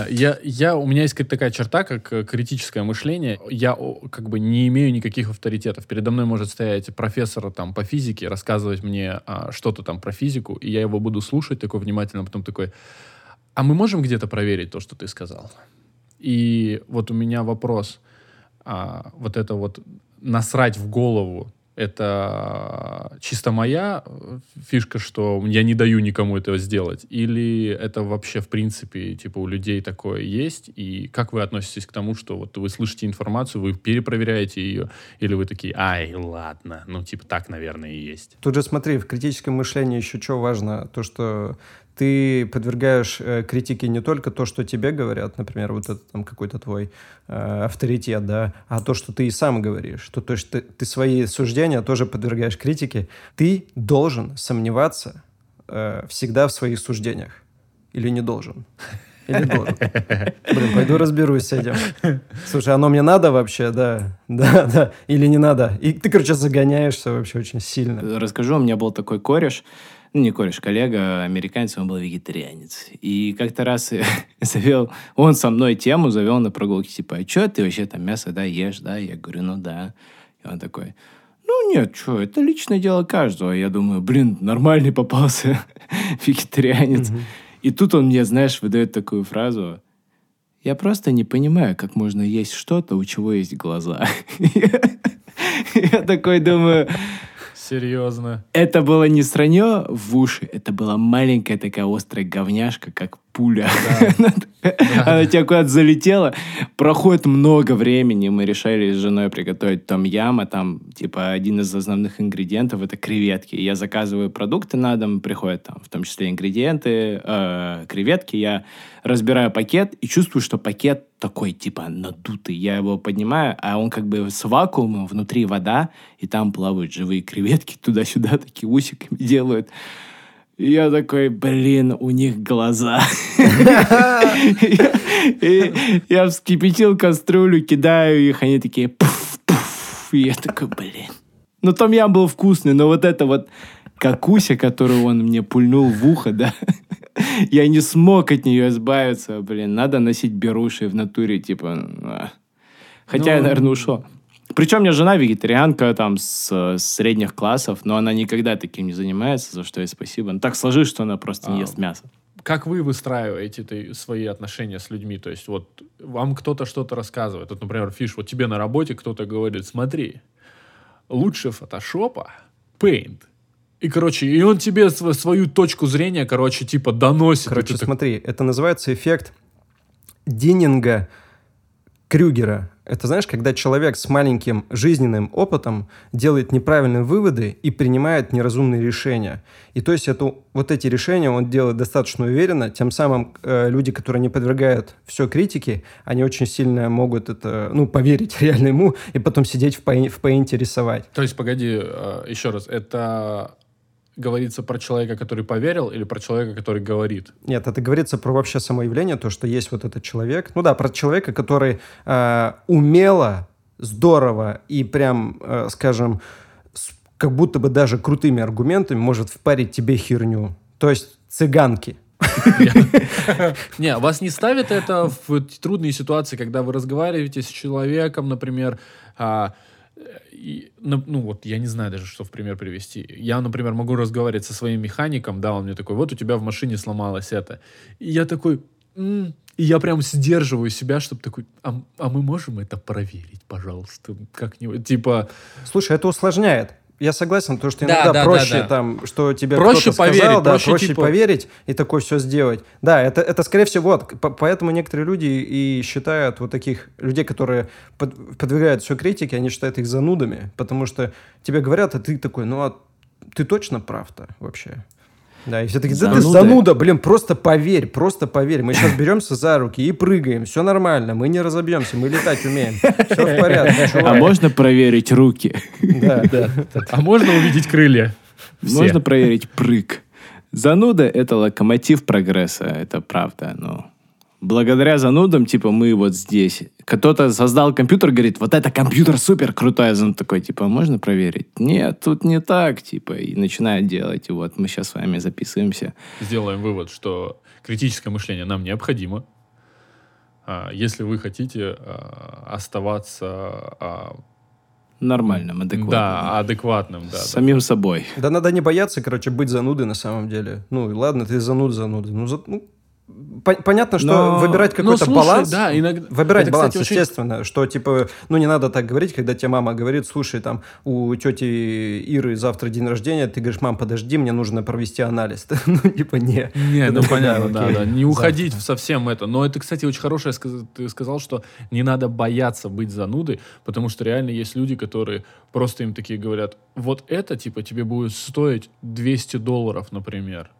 Я, я, у меня есть такая черта, как э, критическое мышление. Я как бы не имею никаких авторитетов. Передо мной может стоять профессор там по физике, рассказывать мне а, что-то там про физику, и я его буду слушать такой внимательно, потом такой, а мы можем где-то проверить то, что ты сказал? И вот у меня вопрос, а, вот это вот насрать в голову это чисто моя фишка, что я не даю никому этого сделать? Или это вообще, в принципе, типа у людей такое есть? И как вы относитесь к тому, что вот вы слышите информацию, вы перепроверяете ее, или вы такие, ай, ладно, ну, типа так, наверное, и есть? Тут же смотри, в критическом мышлении еще что важно, то, что ты подвергаешь э, критике не только то, что тебе говорят, например, вот это там какой-то твой э, авторитет, да, а то, что ты и сам говоришь, что то есть ты, ты свои суждения тоже подвергаешь критике. Ты должен сомневаться э, всегда в своих суждениях. Или не должен? Или должен? Блин, пойду разберусь с этим. Слушай, оно мне надо вообще, да? Да, да. Или не надо? И ты, короче, загоняешься вообще очень сильно. Расскажу, у меня был такой кореш, ну, не кореш, коллега, американец, он был вегетарианец. И как-то раз *laughs* завел, он со мной тему завел на прогулке, типа, а что ты вообще там мясо, да, ешь, да? Я говорю, ну да. И он такой, ну нет, что, это личное дело каждого. Я думаю, блин, нормальный попался *laughs* вегетарианец. И тут он мне, знаешь, выдает такую фразу, я просто не понимаю, как можно есть что-то, у чего есть глаза. *laughs* Я такой думаю, Серьезно. это было не сранье в уши, это была маленькая такая острая говняшка, как пуля. *laughs* Она тебя куда-то залетела. Проходит много времени, мы решили с женой приготовить там яма, там типа один из основных ингредиентов это креветки. Я заказываю продукты на дом, приходят там в том числе ингредиенты, э, креветки. Я разбираю пакет и чувствую, что пакет такой типа надутый. Я его поднимаю, а он как бы с вакуумом, внутри вода, и там плавают живые креветки туда-сюда, такие усиками делают. И я такой, блин, у них глаза. Я вскипятил кастрюлю, кидаю их, они такие пуф, пуф. И я такой, блин. Ну, там я был вкусный, но вот это вот какуся, которую он мне пульнул в ухо, да, я не смог от нее избавиться, блин. Надо носить беруши в натуре, типа... а. Хотя я, Ну, наверное, ушел. Причем у меня жена вегетарианка там с, с средних классов, но она никогда таким не занимается, за что ей спасибо. Ну, так сложилось, что она просто не А, ест мясо. Как вы выстраиваете ты- свои отношения с людьми? То есть вот вам кто-то что-то рассказывает. Вот, например, Фиш, вот тебе на работе кто-то говорит, смотри, лучше фотошопа Paint. И, короче, и он тебе св- свою точку зрения, короче, типа доносит. Короче, так- смотри, это называется эффект Диннинга Крюгера. Это знаешь, когда человек с маленьким жизненным опытом делает неправильные выводы и принимает неразумные решения. И то есть это, вот эти решения он делает достаточно уверенно, тем самым э, люди, которые не подвергают все критике, они очень сильно могут это, ну, поверить *laughs* реально ему и потом сидеть в, пей- в пейнте рисовать. То есть, погоди, э, еще раз, это говорится про человека, который поверил, или про человека, который говорит? Нет, это говорится про вообще само явление, то, что есть вот этот человек. Ну да, про человека, который э, умело, здорово и прям, э, скажем, с- как будто бы даже крутыми аргументами может впарить тебе херню. То есть цыганки. *laughs* Не, вас не ставит это в трудные ситуации, когда вы разговариваете с человеком, например, а, и, ну, ну, вот я не знаю даже, что в пример привести. Я, например, могу разговаривать со своим механиком, да, он мне такой, вот у тебя в машине сломалось это. И я такой, «М». и я прям сдерживаю себя, чтобы такой, а, а мы можем это проверить, пожалуйста, как-нибудь, типа, Слушай, это усложняет. Я согласен, то, что Да, иногда да, да, проще, да. там, что тебе Проще кто-то сказал, поверить, да, проще, проще, типа- поверить и такое все сделать. Да, это, это скорее всего, вот, по- поэтому некоторые люди и считают вот таких людей, которые под- подвергают все критике, они считают их занудами, потому что тебе говорят, а ты такой, ну а ты точно прав-то вообще? Да, и все таки да ты зануда, блин, просто поверь, просто поверь. Мы сейчас беремся за руки и прыгаем, все нормально, мы не разобьемся, мы летать умеем. Все в порядке, А чувак. можно проверить руки? Да. *laughs* а можно увидеть крылья? Все. Можно проверить прыг. Зануда — это локомотив прогресса, это правда. Но благодаря занудам, типа, мы вот здесь. Кто-то создал компьютер, говорит, вот это компьютер супер крутой. А зануд такой, типа, можно проверить? Нет, тут не так, типа. И начинает делать. И вот мы сейчас с вами записываемся. Сделаем вывод, что критическое мышление нам необходимо. а, если вы хотите а, оставаться Нормальным, адекватным. да, адекватным. Да, С да. самим собой. Да надо не бояться, короче, быть занудой на самом деле. Ну, ладно, ты зануд зануда. Ну, за- ну, понятно, что Но- выбирать Ну, какой-то слушай, баланс. да, иногда... Выбирать это, баланс, кстати, очень- естественно, что типа, ну не надо так говорить, когда тебе мама говорит, слушай, там у тети Иры завтра день рождения, ты говоришь, мам, подожди, мне нужно провести анализ. *laughs* Ну типа не. Не, Ты ну *laughs* понятно, да, да. Не уходить совсем это. Но это, кстати, очень хорошее, ты сказал, что не надо бояться быть занудой, потому что реально есть люди, которые просто им такие говорят, вот это, типа, тебе будет стоить 200 долларов, например.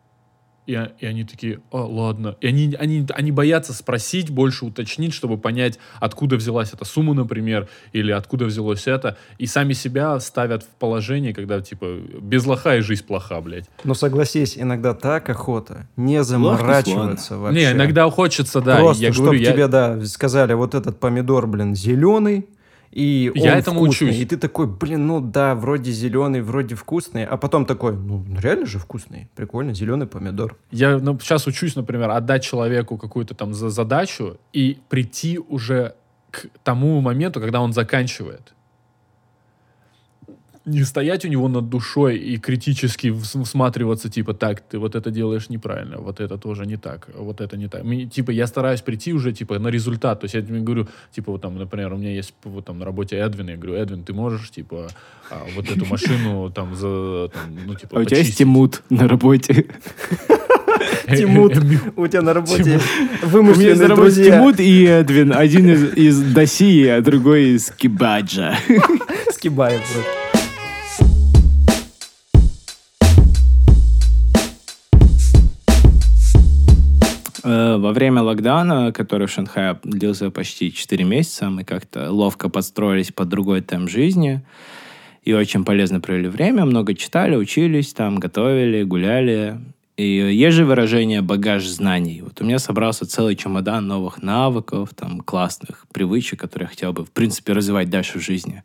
И, и они такие, а, ладно. И они, они, они боятся спросить, больше уточнить, чтобы понять, откуда взялась эта сумма, например, или откуда взялось это. И сами себя ставят в положение, когда, типа, без лоха и жизнь плоха, блядь. Но согласись, иногда так охота не заморачиваться вообще. Не, иногда хочется, да. Просто, я чтобы говорю, я- тебе, да, сказали, вот этот помидор, блин, зеленый, и Я этому вкусный. учусь. И ты такой, блин, ну да, вроде зеленый, вроде вкусный, а потом такой, ну реально же вкусный, прикольно, зеленый помидор. Я ну, сейчас учусь, например, отдать человеку какую-то там за задачу и прийти уже к тому моменту, когда он заканчивает. Не стоять у него над душой и критически вс- всматриваться, типа, так, ты вот это делаешь неправильно, вот это тоже не так, вот это не так. Мне, типа, я стараюсь прийти уже, типа, на результат. То есть я тебе говорю, типа, вот там, например, у меня есть вот там на работе Эдвин, я говорю, Эдвин, ты можешь, типа, а, вот эту машину там за, там, ну, типа, А у тебя есть почистить?» Тимут на работе? *laughs* Тимут, у тебя на работе Тимут. У меня есть на вымышленные работе друзья. Тимут и Эдвин. Один из, из Досии, а другой из Кибаджа. Скибаев просто. Во время локдауна, который в Шанхае длился почти 4 месяца, мы как-то ловко подстроились под другой темп жизни и очень полезно провели время, много читали, учились, там готовили, гуляли. И есть же выражение «багаж знаний». Вот у меня собрался целый чемодан новых навыков, там, классных привычек, которые я хотел бы, в принципе, развивать дальше в жизни.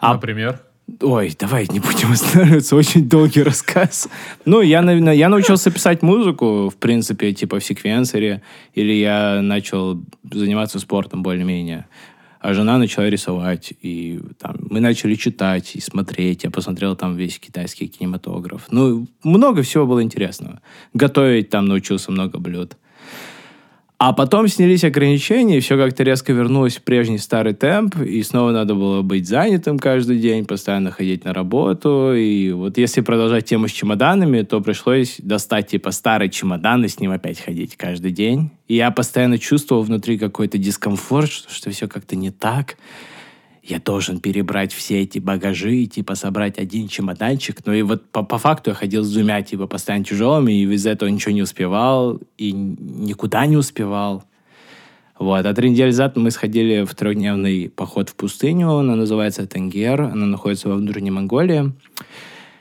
А Например? Ой, давай не будем *laughs* останавливаться, очень долгий рассказ. Ну, я, я научился писать музыку, в принципе, типа в секвенсоре, или я начал заниматься спортом более-менее. А жена начала рисовать, и там, мы начали читать и смотреть. Я посмотрел там весь китайский кинематограф. Ну, много всего было интересного. Готовить там научился много блюд. А потом снялись ограничения, и все как-то резко вернулось в прежний старый темп, и снова надо было быть занятым каждый день, постоянно ходить на работу. И вот если продолжать тему с чемоданами, то пришлось достать типа старый чемодан и с ним опять ходить каждый день. И я постоянно чувствовал внутри какой-то дискомфорт, что, что все как-то не так. Я должен перебрать все эти багажи типа, собрать один чемоданчик. Ну и вот по, по факту я ходил с двумя, типа, постоянно тяжелыми, и из-за этого ничего не успевал, и никуда не успевал. Вот. А три недели назад мы сходили в трехдневный поход в пустыню. Она называется Тенгер. Она находится во внутренней Монголии.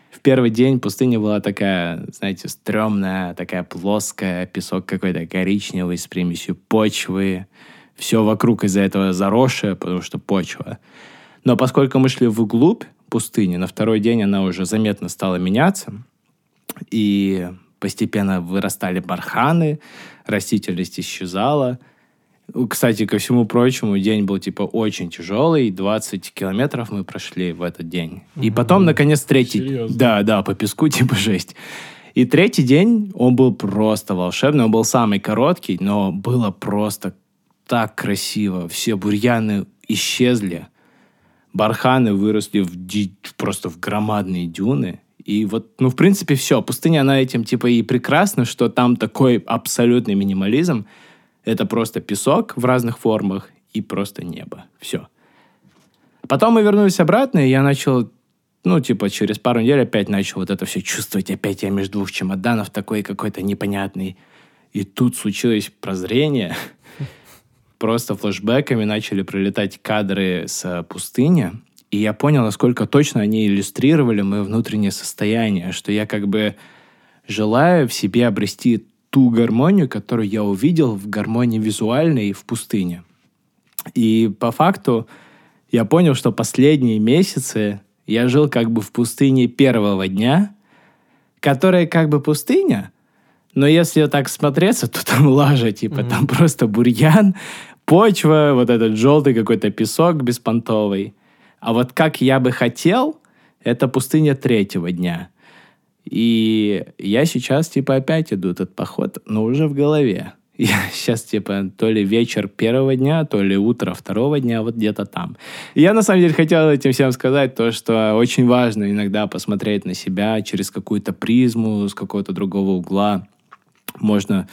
В первый день пустыня была такая, знаете, стрёмная, такая плоская, песок какой-то коричневый с примесью почвы. Все вокруг из-за этого заросшее, потому что почва. Но поскольку мы шли вглубь пустыни, на второй день она уже заметно стала меняться. И постепенно вырастали барханы, растительность исчезала. Кстати, ко всему прочему, день был, типа, очень тяжелый. 20 километров мы прошли в этот день. И потом, наконец, третий... Серьезно? Да, да, по песку, *laughs* типа, жесть. И третий день, он был просто волшебный. Он был самый короткий, но было просто так красиво. Все бурьяны исчезли. Барханы выросли в ди- просто в громадные дюны. И вот, ну, в принципе, все. Пустыня, она этим, типа, и прекрасна, что там такой абсолютный минимализм. Это просто песок в разных формах и просто небо. Все. Потом мы вернулись обратно, и я начал, ну, типа, через пару недель опять начал вот это все чувствовать. Опять я между двух чемоданов такой какой-то непонятный. И тут случилось прозрение. Просто флешбеками начали пролетать кадры с пустыни. И я понял, насколько точно они иллюстрировали мое внутреннее состояние, что я как бы желаю в себе обрести ту гармонию, которую я увидел в гармонии визуальной в пустыне. И по факту я понял, что последние месяцы я жил как бы в пустыне первого дня, которая как бы пустыня, но если так смотреться, то там лажа, типа, там просто бурьян, почва, вот этот желтый какой-то песок беспонтовый. А вот как я бы хотел, это пустыня третьего дня. И я сейчас, типа, опять иду этот поход, но уже в голове. *laughs* Я сейчас, типа, то ли вечер первого дня, то ли утро второго дня, вот где-то там. И я, на самом деле, хотел этим всем сказать то, что очень важно иногда посмотреть на себя через какую-то призму, с какого-то другого угла. Можно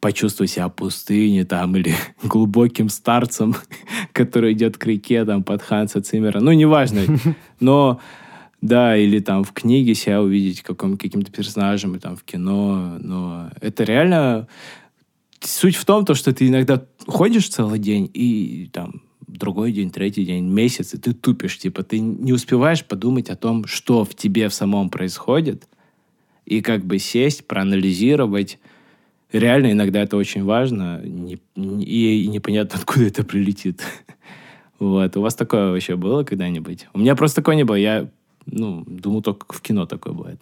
почувствовать себя пустыней там или *laughs* глубоким старцем, *laughs* который идет к реке там под Ханса Циммера. Ну, неважно. *laughs* Но да, или там в книге себя увидеть каким- каким-то персонажем, и там в кино. Но это реально суть в том, то, что ты иногда ходишь целый день, и там другой день, третий день, месяц, и ты тупишь. Типа ты не успеваешь подумать о том, что в тебе в самом происходит, и как бы сесть, проанализировать. Реально иногда это очень важно, и, и непонятно, *laughs* откуда это прилетит. Вот. У вас такое вообще было когда-нибудь? У меня просто такое не было. Я, ну, думаю, только в кино такое бывает.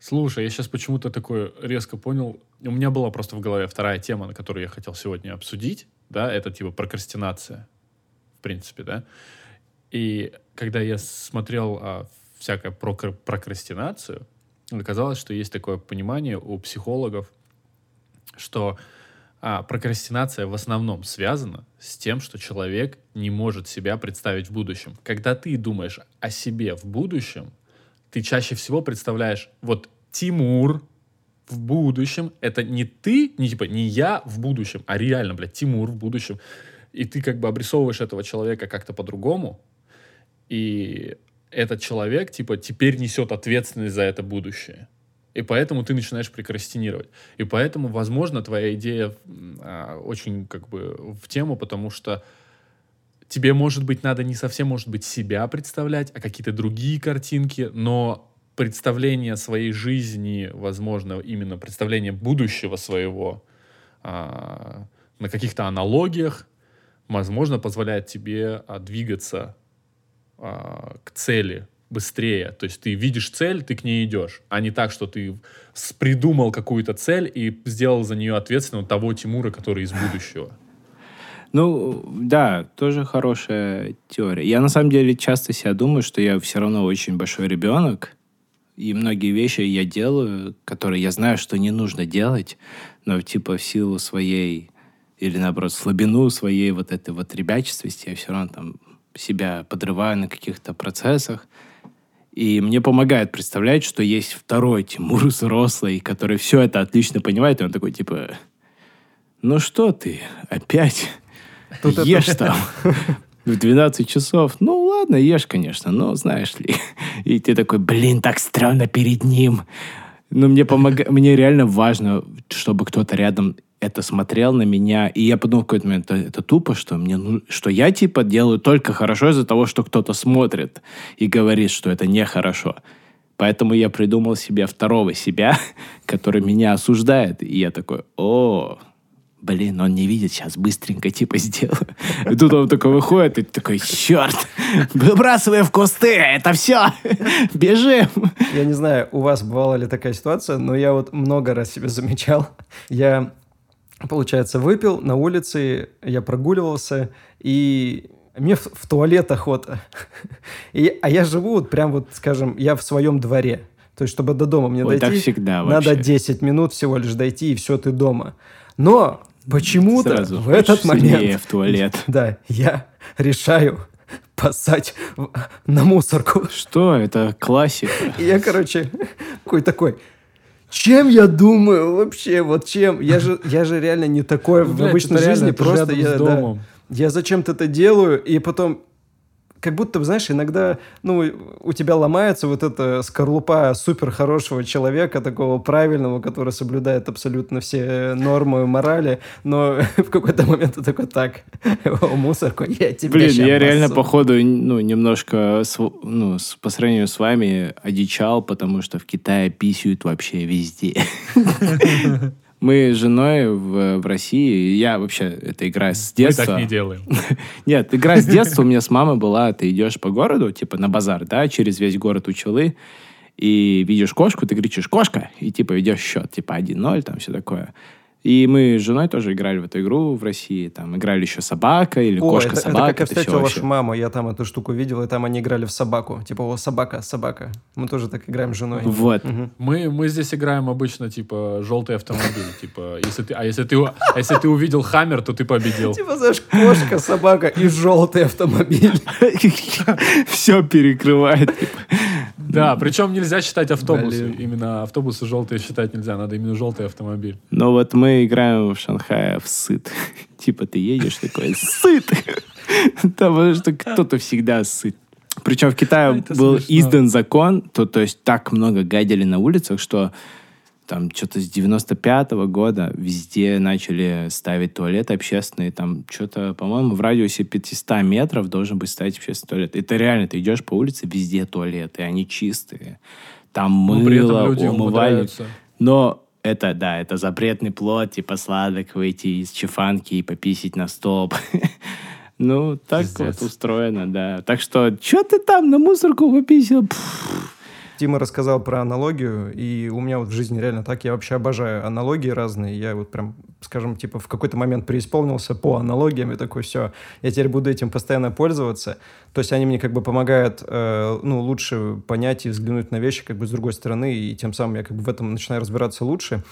Слушай, я сейчас почему-то такое резко понял. У меня была просто в голове вторая тема, на которую я хотел сегодня обсудить. Да, это типа прокрастинация, в принципе, да. И когда я смотрел а, всякое про кр- прокрастинацию, оказалось, что есть такое понимание у психологов, что а, прокрастинация в основном связана с тем, что человек не может себя представить в будущем. Когда ты думаешь о себе в будущем, ты чаще всего представляешь, вот Тимур в будущем, это не ты, не типа, не я в будущем, а реально, блядь, Тимур в будущем. И ты как бы обрисовываешь этого человека как-то по-другому, и этот человек, типа, теперь несет ответственность за это будущее. И поэтому ты начинаешь прокрастинировать. И поэтому, возможно, твоя идея а, очень как бы в тему, потому что тебе, может быть, надо не совсем, может быть, себя представлять, а какие-то другие картинки, но представление своей жизни, возможно, именно представление будущего своего а, на каких-то аналогиях, возможно, позволяет тебе а, двигаться а, к цели быстрее. То есть ты видишь цель, ты к ней идешь, а не так, что ты придумал какую-то цель и сделал за нее ответственного того Тимура, который из будущего. Ну, да, тоже хорошая теория. Я на самом деле часто себя думаю, что я все равно очень большой ребенок, и многие вещи я делаю, которые я знаю, что не нужно делать, но типа в силу своей или наоборот слабину своей вот этой вот ребячествости я все равно там себя подрываю на каких-то процессах. И мне помогает представлять, что есть второй Тимур взрослый, который все это отлично понимает, и он такой типа, ну что ты, опять Тут это- ешь там в 12 часов. Ну ладно, ешь, конечно, но знаешь ли. И ты такой, блин, так странно перед ним. Но мне помогает, мне реально важно, чтобы кто-то рядом это смотрел на меня. И я подумал в какой-то момент, это, это тупо, что мне, ну, что я типа делаю только хорошо из-за того, что кто-то смотрит и говорит, что это нехорошо. Поэтому я придумал себе второго себя, *laughs* который меня осуждает. И я такой, о, блин, он не видит, сейчас быстренько типа сделаю. И тут он такой выходит, и такой, черт, выбрасывай в кусты, это все, *laughs* бежим. Я не знаю, у вас бывала ли такая ситуация, но я вот много раз себе замечал. Я, получается, выпил на улице, я прогуливался, и мне в, в туалет охота. *laughs* И, а я живу вот прям вот, скажем, я в своем дворе. То есть, чтобы до дома мне Ой, дойти, так всегда надо вообще. 10 минут всего лишь дойти, и все, ты дома. Но почему-то Сразу в этот момент... в туалет. *laughs* Да, я решаю поссать на мусорку. Что? Это классика. И я, короче, какой *laughs* такой, чем я думаю вообще, вот чем? Я же, *laughs* я же реально не такой в Блядь, обычной жизни, просто я, да, я зачем-то это делаю, и потом как будто, знаешь, иногда, ну, у тебя ломается вот эта скорлупа супер хорошего человека, такого правильного, который соблюдает абсолютно все нормы морали, но *laughs* в какой-то момент ты такой, так, о, мусорку, я тебя Блин, я реально, посу». походу, ну, немножко, с- ну, с- по сравнению с вами, одичал, потому что в Китае писают вообще везде. *laughs* Мы с женой в, в России, я вообще, это игра с Мы детства. так не делаем. *laughs* Нет, игра с детства у меня с мамой была, ты идешь по городу, типа на базар, да, через весь город Учелы, и видишь кошку, ты кричишь «кошка!» и типа ведешь счет, типа 1-0, там все такое. И мы с женой тоже играли в эту игру в России. Там играли еще собака или О, это, кошка-собака. это как я встретил вашу вообще. маму, я там эту штуку видел, и там они играли в собаку. Типа, о, собака, собака. Мы тоже так играем с женой. Вот. Мгм. Мы, мы здесь играем обычно, типа, желтый автомобиль. Типа, если ты, а если ты, а если ты увидел Хаммер, то ты победил. Типа, знаешь, кошка, собака и желтый автомобиль. *laughs* Все перекрывает. Да, причем нельзя считать автобусы. Блин. Именно автобусы желтые считать нельзя, надо именно желтый автомобиль. Но вот мы играем в Шанхае в сыт. *laughs* Типа ты едешь такой сыт. *laughs* Потому что кто-то всегда сыт. Причем в Китае Это был издан закон, то, то есть так много гадили на улицах, что там что-то с 95-го года везде начали ставить туалеты общественные. Там что-то, по-моему, в радиусе 500 метров должен быть ставить общественный туалет. Это реально, ты идешь по улице, везде туалеты, они чистые. Там мыло, Но при этом люди умудряются. Но это, да, это запретный плод, типа сладок выйти из чефанки и пописить на столб. *laughs* Ну, так Пиздец. вот устроено, да. Так что, что ты там на мусорку пописал? Пф, Тима рассказал про аналогию, и у меня вот в жизни реально так. Я вообще обожаю аналогии разные. Я вот прям, скажем, типа в какой-то момент преисполнился по аналогиям и такой, все, я теперь буду этим постоянно пользоваться. То есть они мне как бы помогают, э, ну, лучше понять и взглянуть на вещи как бы с другой стороны, и тем самым я как бы в этом начинаю разбираться лучше.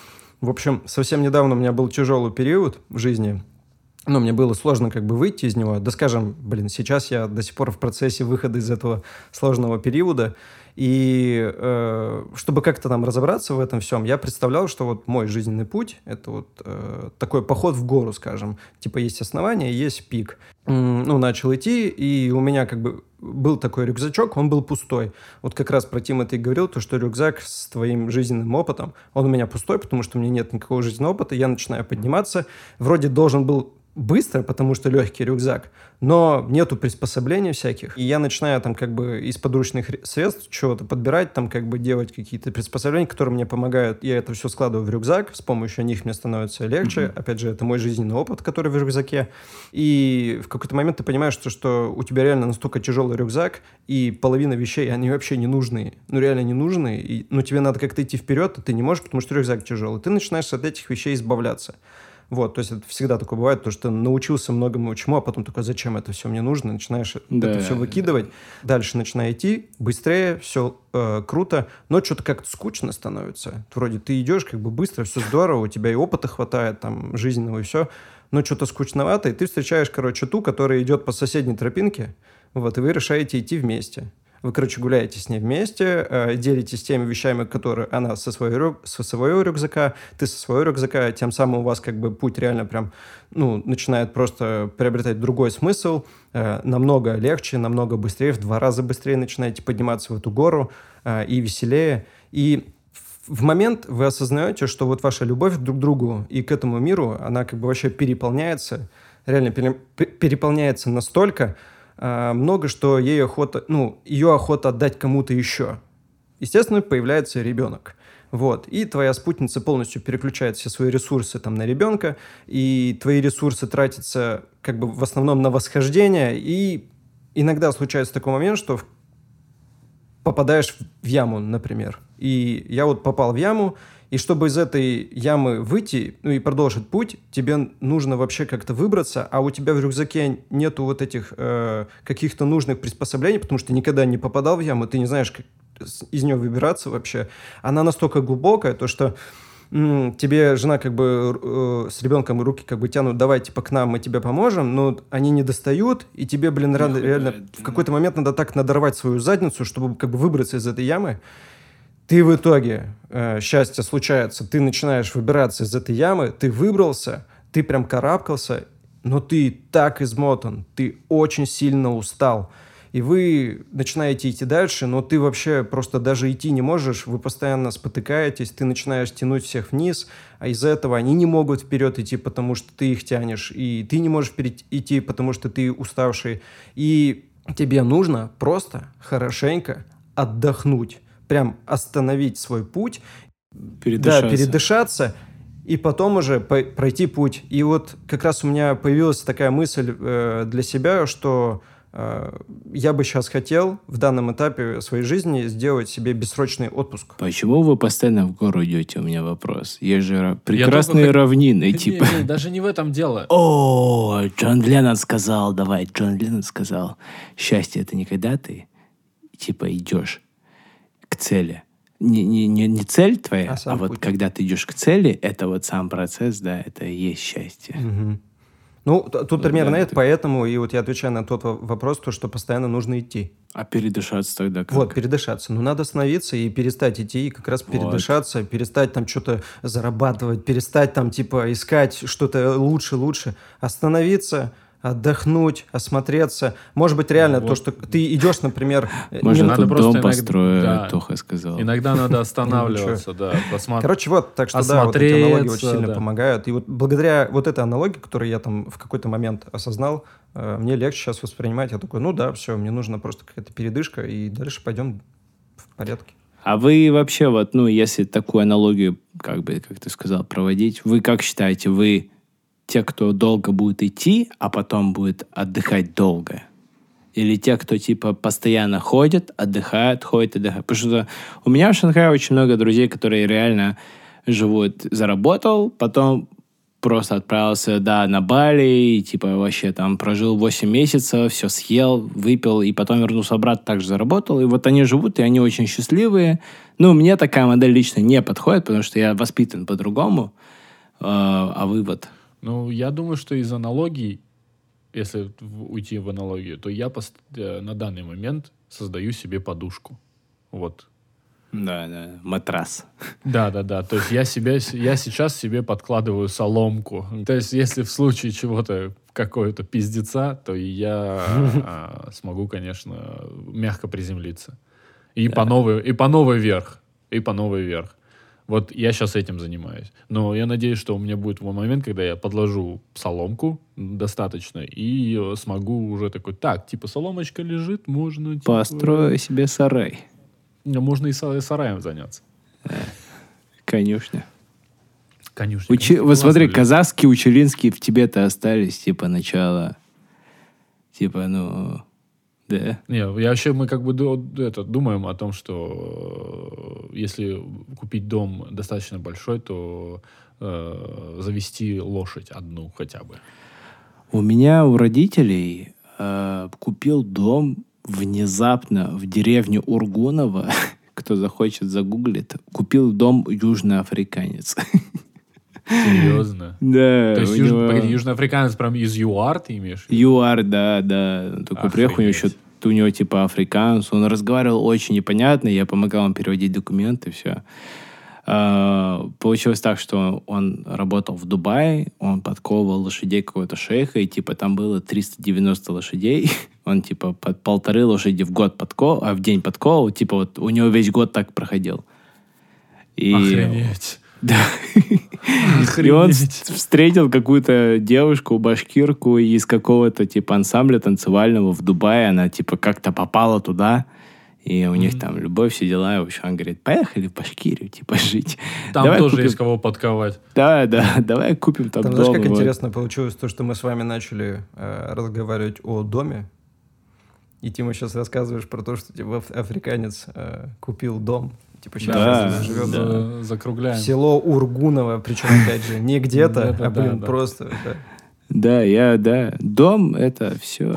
В общем, совсем недавно у меня был тяжелый период в жизни, ну, мне было сложно как бы выйти из него. Да скажем, блин, сейчас я до сих пор в процессе выхода из этого сложного периода. И э, чтобы как-то там разобраться в этом всем, я представлял, что вот мой жизненный путь — это вот э, такой поход в гору, скажем. Типа есть основание, есть пик. Ну, начал идти, и у меня как бы был такой рюкзачок, он был пустой. Вот как раз про Тима ты говорил, то, что рюкзак с твоим жизненным опытом, он у меня пустой, потому что у меня нет никакого жизненного опыта, я начинаю подниматься. Вроде должен был быстро, потому что легкий рюкзак, но нету приспособлений всяких. И я начинаю там как бы из подручных ре- средств чего-то подбирать, там как бы делать какие-то приспособления, которые мне помогают. Я это все складываю в рюкзак, с помощью них мне становится легче. Опять же, это мой жизненный опыт, который в рюкзаке. И в какой-то момент ты понимаешь, что, что у тебя реально настолько тяжелый рюкзак, и половина вещей, они вообще не нужны. Ну, реально не нужны. И, ну, тебе надо как-то идти вперед, а ты не можешь, потому что рюкзак тяжелый. Ты начинаешь от этих вещей избавляться. Вот, то есть это всегда такое бывает, то, что ты научился многому чему, а потом такой, зачем это все мне нужно, начинаешь Да, это все да. выкидывать, дальше начинай идти, быстрее, все круто, но что-то как-то скучно становится. Вроде ты идешь как бы быстро, все здорово, у тебя и опыта хватает, там, жизненного и все, но что-то скучновато, и ты встречаешь, короче, ту, которая идет по соседней тропинке, вот, и вы решаете идти вместе. Вы, короче, гуляете с ней вместе, э, делитесь теми вещами, которые она со своего, со своего рюкзака, ты со своего рюкзака, тем самым у вас как бы путь реально прям, ну, начинает просто приобретать другой смысл, э, намного легче, намного быстрее, в два раза быстрее начинаете подниматься в эту гору э, и веселее. И в момент вы осознаете, что вот ваша любовь друг к другу и к этому миру, она как бы вообще переполняется, реально пере- пе- переполняется настолько а, много, что ей охота, ну, ее охота отдать кому-то еще. Естественно, появляется ребенок. Вот. И твоя спутница полностью переключает все свои ресурсы там на ребенка, и твои ресурсы тратятся как бы в основном на восхождение, и иногда случается такой момент, что попадаешь в яму, например. И я вот попал в яму, и чтобы из этой ямы выйти, ну и продолжить путь, тебе нужно вообще как-то выбраться, а у тебя в рюкзаке нету вот этих э, каких-то нужных приспособлений, потому что ты никогда не попадал в яму, ты не знаешь, как из нее выбираться вообще. Она настолько глубокая, то что тебе жена как бы э, с ребенком руки как бы тянут, давай типа к нам, мы тебе поможем, но они не достают, и тебе, блин, реально, реально в какой-то момент надо так надорвать свою задницу, чтобы как бы выбраться из этой ямы. Ты в итоге, э, счастье случается, ты начинаешь выбираться из этой ямы, ты выбрался, ты прям карабкался, но ты так измотан, ты очень сильно устал. И вы начинаете идти дальше, но ты вообще просто даже идти не можешь, вы постоянно спотыкаетесь, ты начинаешь тянуть всех вниз, а из-за этого они не могут вперед идти, потому что ты их тянешь, и ты не можешь вперед идти, потому что ты уставший. И тебе нужно просто хорошенько отдохнуть, прям остановить свой путь, Передышаться. да, передышаться, и потом уже пройти путь. И вот как раз у меня появилась такая мысль э, для себя, что э, я бы сейчас хотел в данном этапе своей жизни сделать себе бессрочный отпуск. Почему вы постоянно в гору идете? У меня вопрос. Есть же ра- прекрасные только равнины, Не, типа... не, даже не в этом дело. О, Джон Леннон сказал, давай, Джон Леннон сказал, счастье это не когда ты, типа, идешь цели. Не, не, не, не цель твоя, А а, вот путь. когда ты идешь к цели, это вот сам процесс, да, это и есть счастье. Мгм. Ну, тут Ну, примерно это, это- поэтому, и вот я отвечаю на тот во- вопрос, то, что постоянно нужно идти. А передышаться тогда как? Вот, передышаться. Ну, надо остановиться и перестать идти, и как раз Вот. передышаться, перестать там что-то зарабатывать, перестать там, типа, искать что-то лучше, лучше. Остановиться, отдохнуть, осмотреться. Может быть, реально то, Вот. что ты идешь, например... э, Может, не- надо тут просто дом иногда- построю, да. Тоха сказал. Иногда надо *laughs* останавливаться, да, посмотреть. Короче, вот, так что да, вот эти аналогии очень сильно да. помогают. И вот благодаря вот этой аналогии, которую я там в какой-то момент осознал, э, мне легче сейчас воспринимать. Я такой, ну да, все, мне нужна просто какая-то передышка, и дальше пойдем в порядке. А вы вообще вот, ну, если такую аналогию, как бы, как ты сказал, проводить, вы как считаете, вы те, кто долго будет идти, а потом будет отдыхать долго? Или те, кто, типа, постоянно ходят, отдыхают, ходят, отдыхают? Потому что у меня в Шанхае очень много друзей, которые реально живут, заработал, потом просто отправился, да, на Бали, и, типа, вообще там прожил 8 месяцев, все съел, выпил, и потом вернулся обратно, также заработал. И вот они живут, и они очень счастливые. Ну, мне такая модель лично не подходит, потому что я воспитан по-другому. А а вы вот... Ну, я думаю, что из аналогий, если уйти в аналогию, то я пост- э, на данный момент создаю себе подушку. Вот. Да, да, матрас. Да, да, да. То есть я себя, я сейчас себе подкладываю соломку. То есть если в случае чего-то какого-то пиздеца, то я а, *laughs* смогу, конечно, мягко приземлиться. И по новой, и по новой вверх, и по новой вверх. Вот я сейчас этим занимаюсь. Но я надеюсь, что у меня будет момент, когда я подложу соломку достаточно и э, смогу уже такой, так, типа соломочка лежит, можно... типа, Построю себе сарай. Можно и са- сараем заняться. Конюшня. Конюшня. Учи- Вот смотри, казахские, учелинские в тебе-то остались, типа, начала. Типа, ну, да. Не, я вообще мы как бы это, думаем о том, что э, если купить дом достаточно большой, то э, завести лошадь одну хотя бы. У меня у родителей э, купил дом внезапно в деревне Ургуново. *laughs* Кто захочет, загуглит. Купил дом южноафриканец. *laughs* Серьезно. Да, То есть юж- него- погоди, южноафриканец прям из ЮАР ты имеешь? ЮАР, да, да. Такой приехал, у него еще у него типа африканец. Он разговаривал очень непонятно, я помогал ему переводить документы, все. Получилось так, что он работал в Дубае, он подковывал лошадей какого-то шейха, и типа там было 390 лошадей. *laughs* Он типа под полторы лошади в год подков, а в день подковывал, типа вот у него весь год так проходил. И Охренеть. Да. И он встретил какую-то девушку, башкирку из какого-то типа ансамбля танцевального в Дубае. Она типа как-то попала туда. И у них там любовь, все дела. И, в общем, он говорит, поехали в Башкирию, типа, *laughs* жить. Там Давай тоже купим- есть кого подковать. Да, да, *laughs* давай купим там, Там, дом. знаешь, как вот. интересно получилось то, что мы с вами начали э, разговаривать о доме, и Тима сейчас рассказываешь про то, что типа аф- африканец э, купил дом, типа сейчас Да, живет да. За- Закругляем. село Ургуново, причем опять же не где-то, а блин просто. да. Я, да. Дом — это все.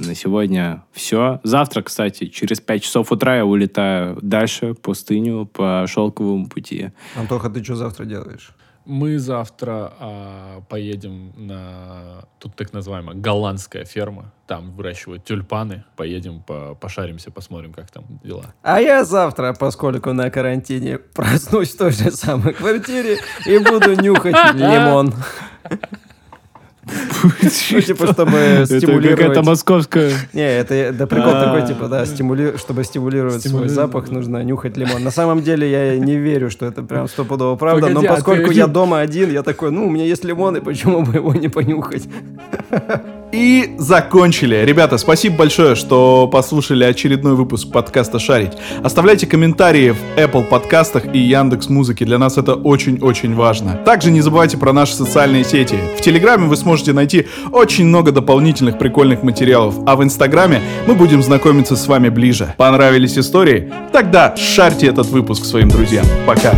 На сегодня все. Завтра, кстати, через 5 часов утра я улетаю дальше, в пустыню, по шелковому пути. Антоха, ты что завтра делаешь? Мы завтра а, поедем на тут так называемая голландская ферма. Там выращивают тюльпаны. Поедем, по, пошаримся, посмотрим, как там дела. А я завтра, поскольку на карантине, проснусь в той же самой квартире и буду нюхать *laughs* лимон. *laughs* Ну, типа, чтобы Это какая-то стимулировать... московская... Не, это да, прикол А. такой, типа, да, чтобы стимулировать свой запах, нужно нюхать лимон. На самом деле я не верю, что это прям стопудово правда, но а поскольку я дома один, я такой, ну, у меня есть лимон, и почему бы его не понюхать? И закончили. Ребята, спасибо большое, что послушали очередной выпуск подкаста «Шарить». Оставляйте комментарии в Apple подкастах и Яндекс Музыке. Для нас это очень-очень важно. Также не забывайте про наши социальные сети. В Телеграме вы сможете найти очень много дополнительных прикольных материалов, а в Инстаграме мы будем знакомиться с вами ближе. Понравились истории? Тогда шарьте этот выпуск своим друзьям. Пока.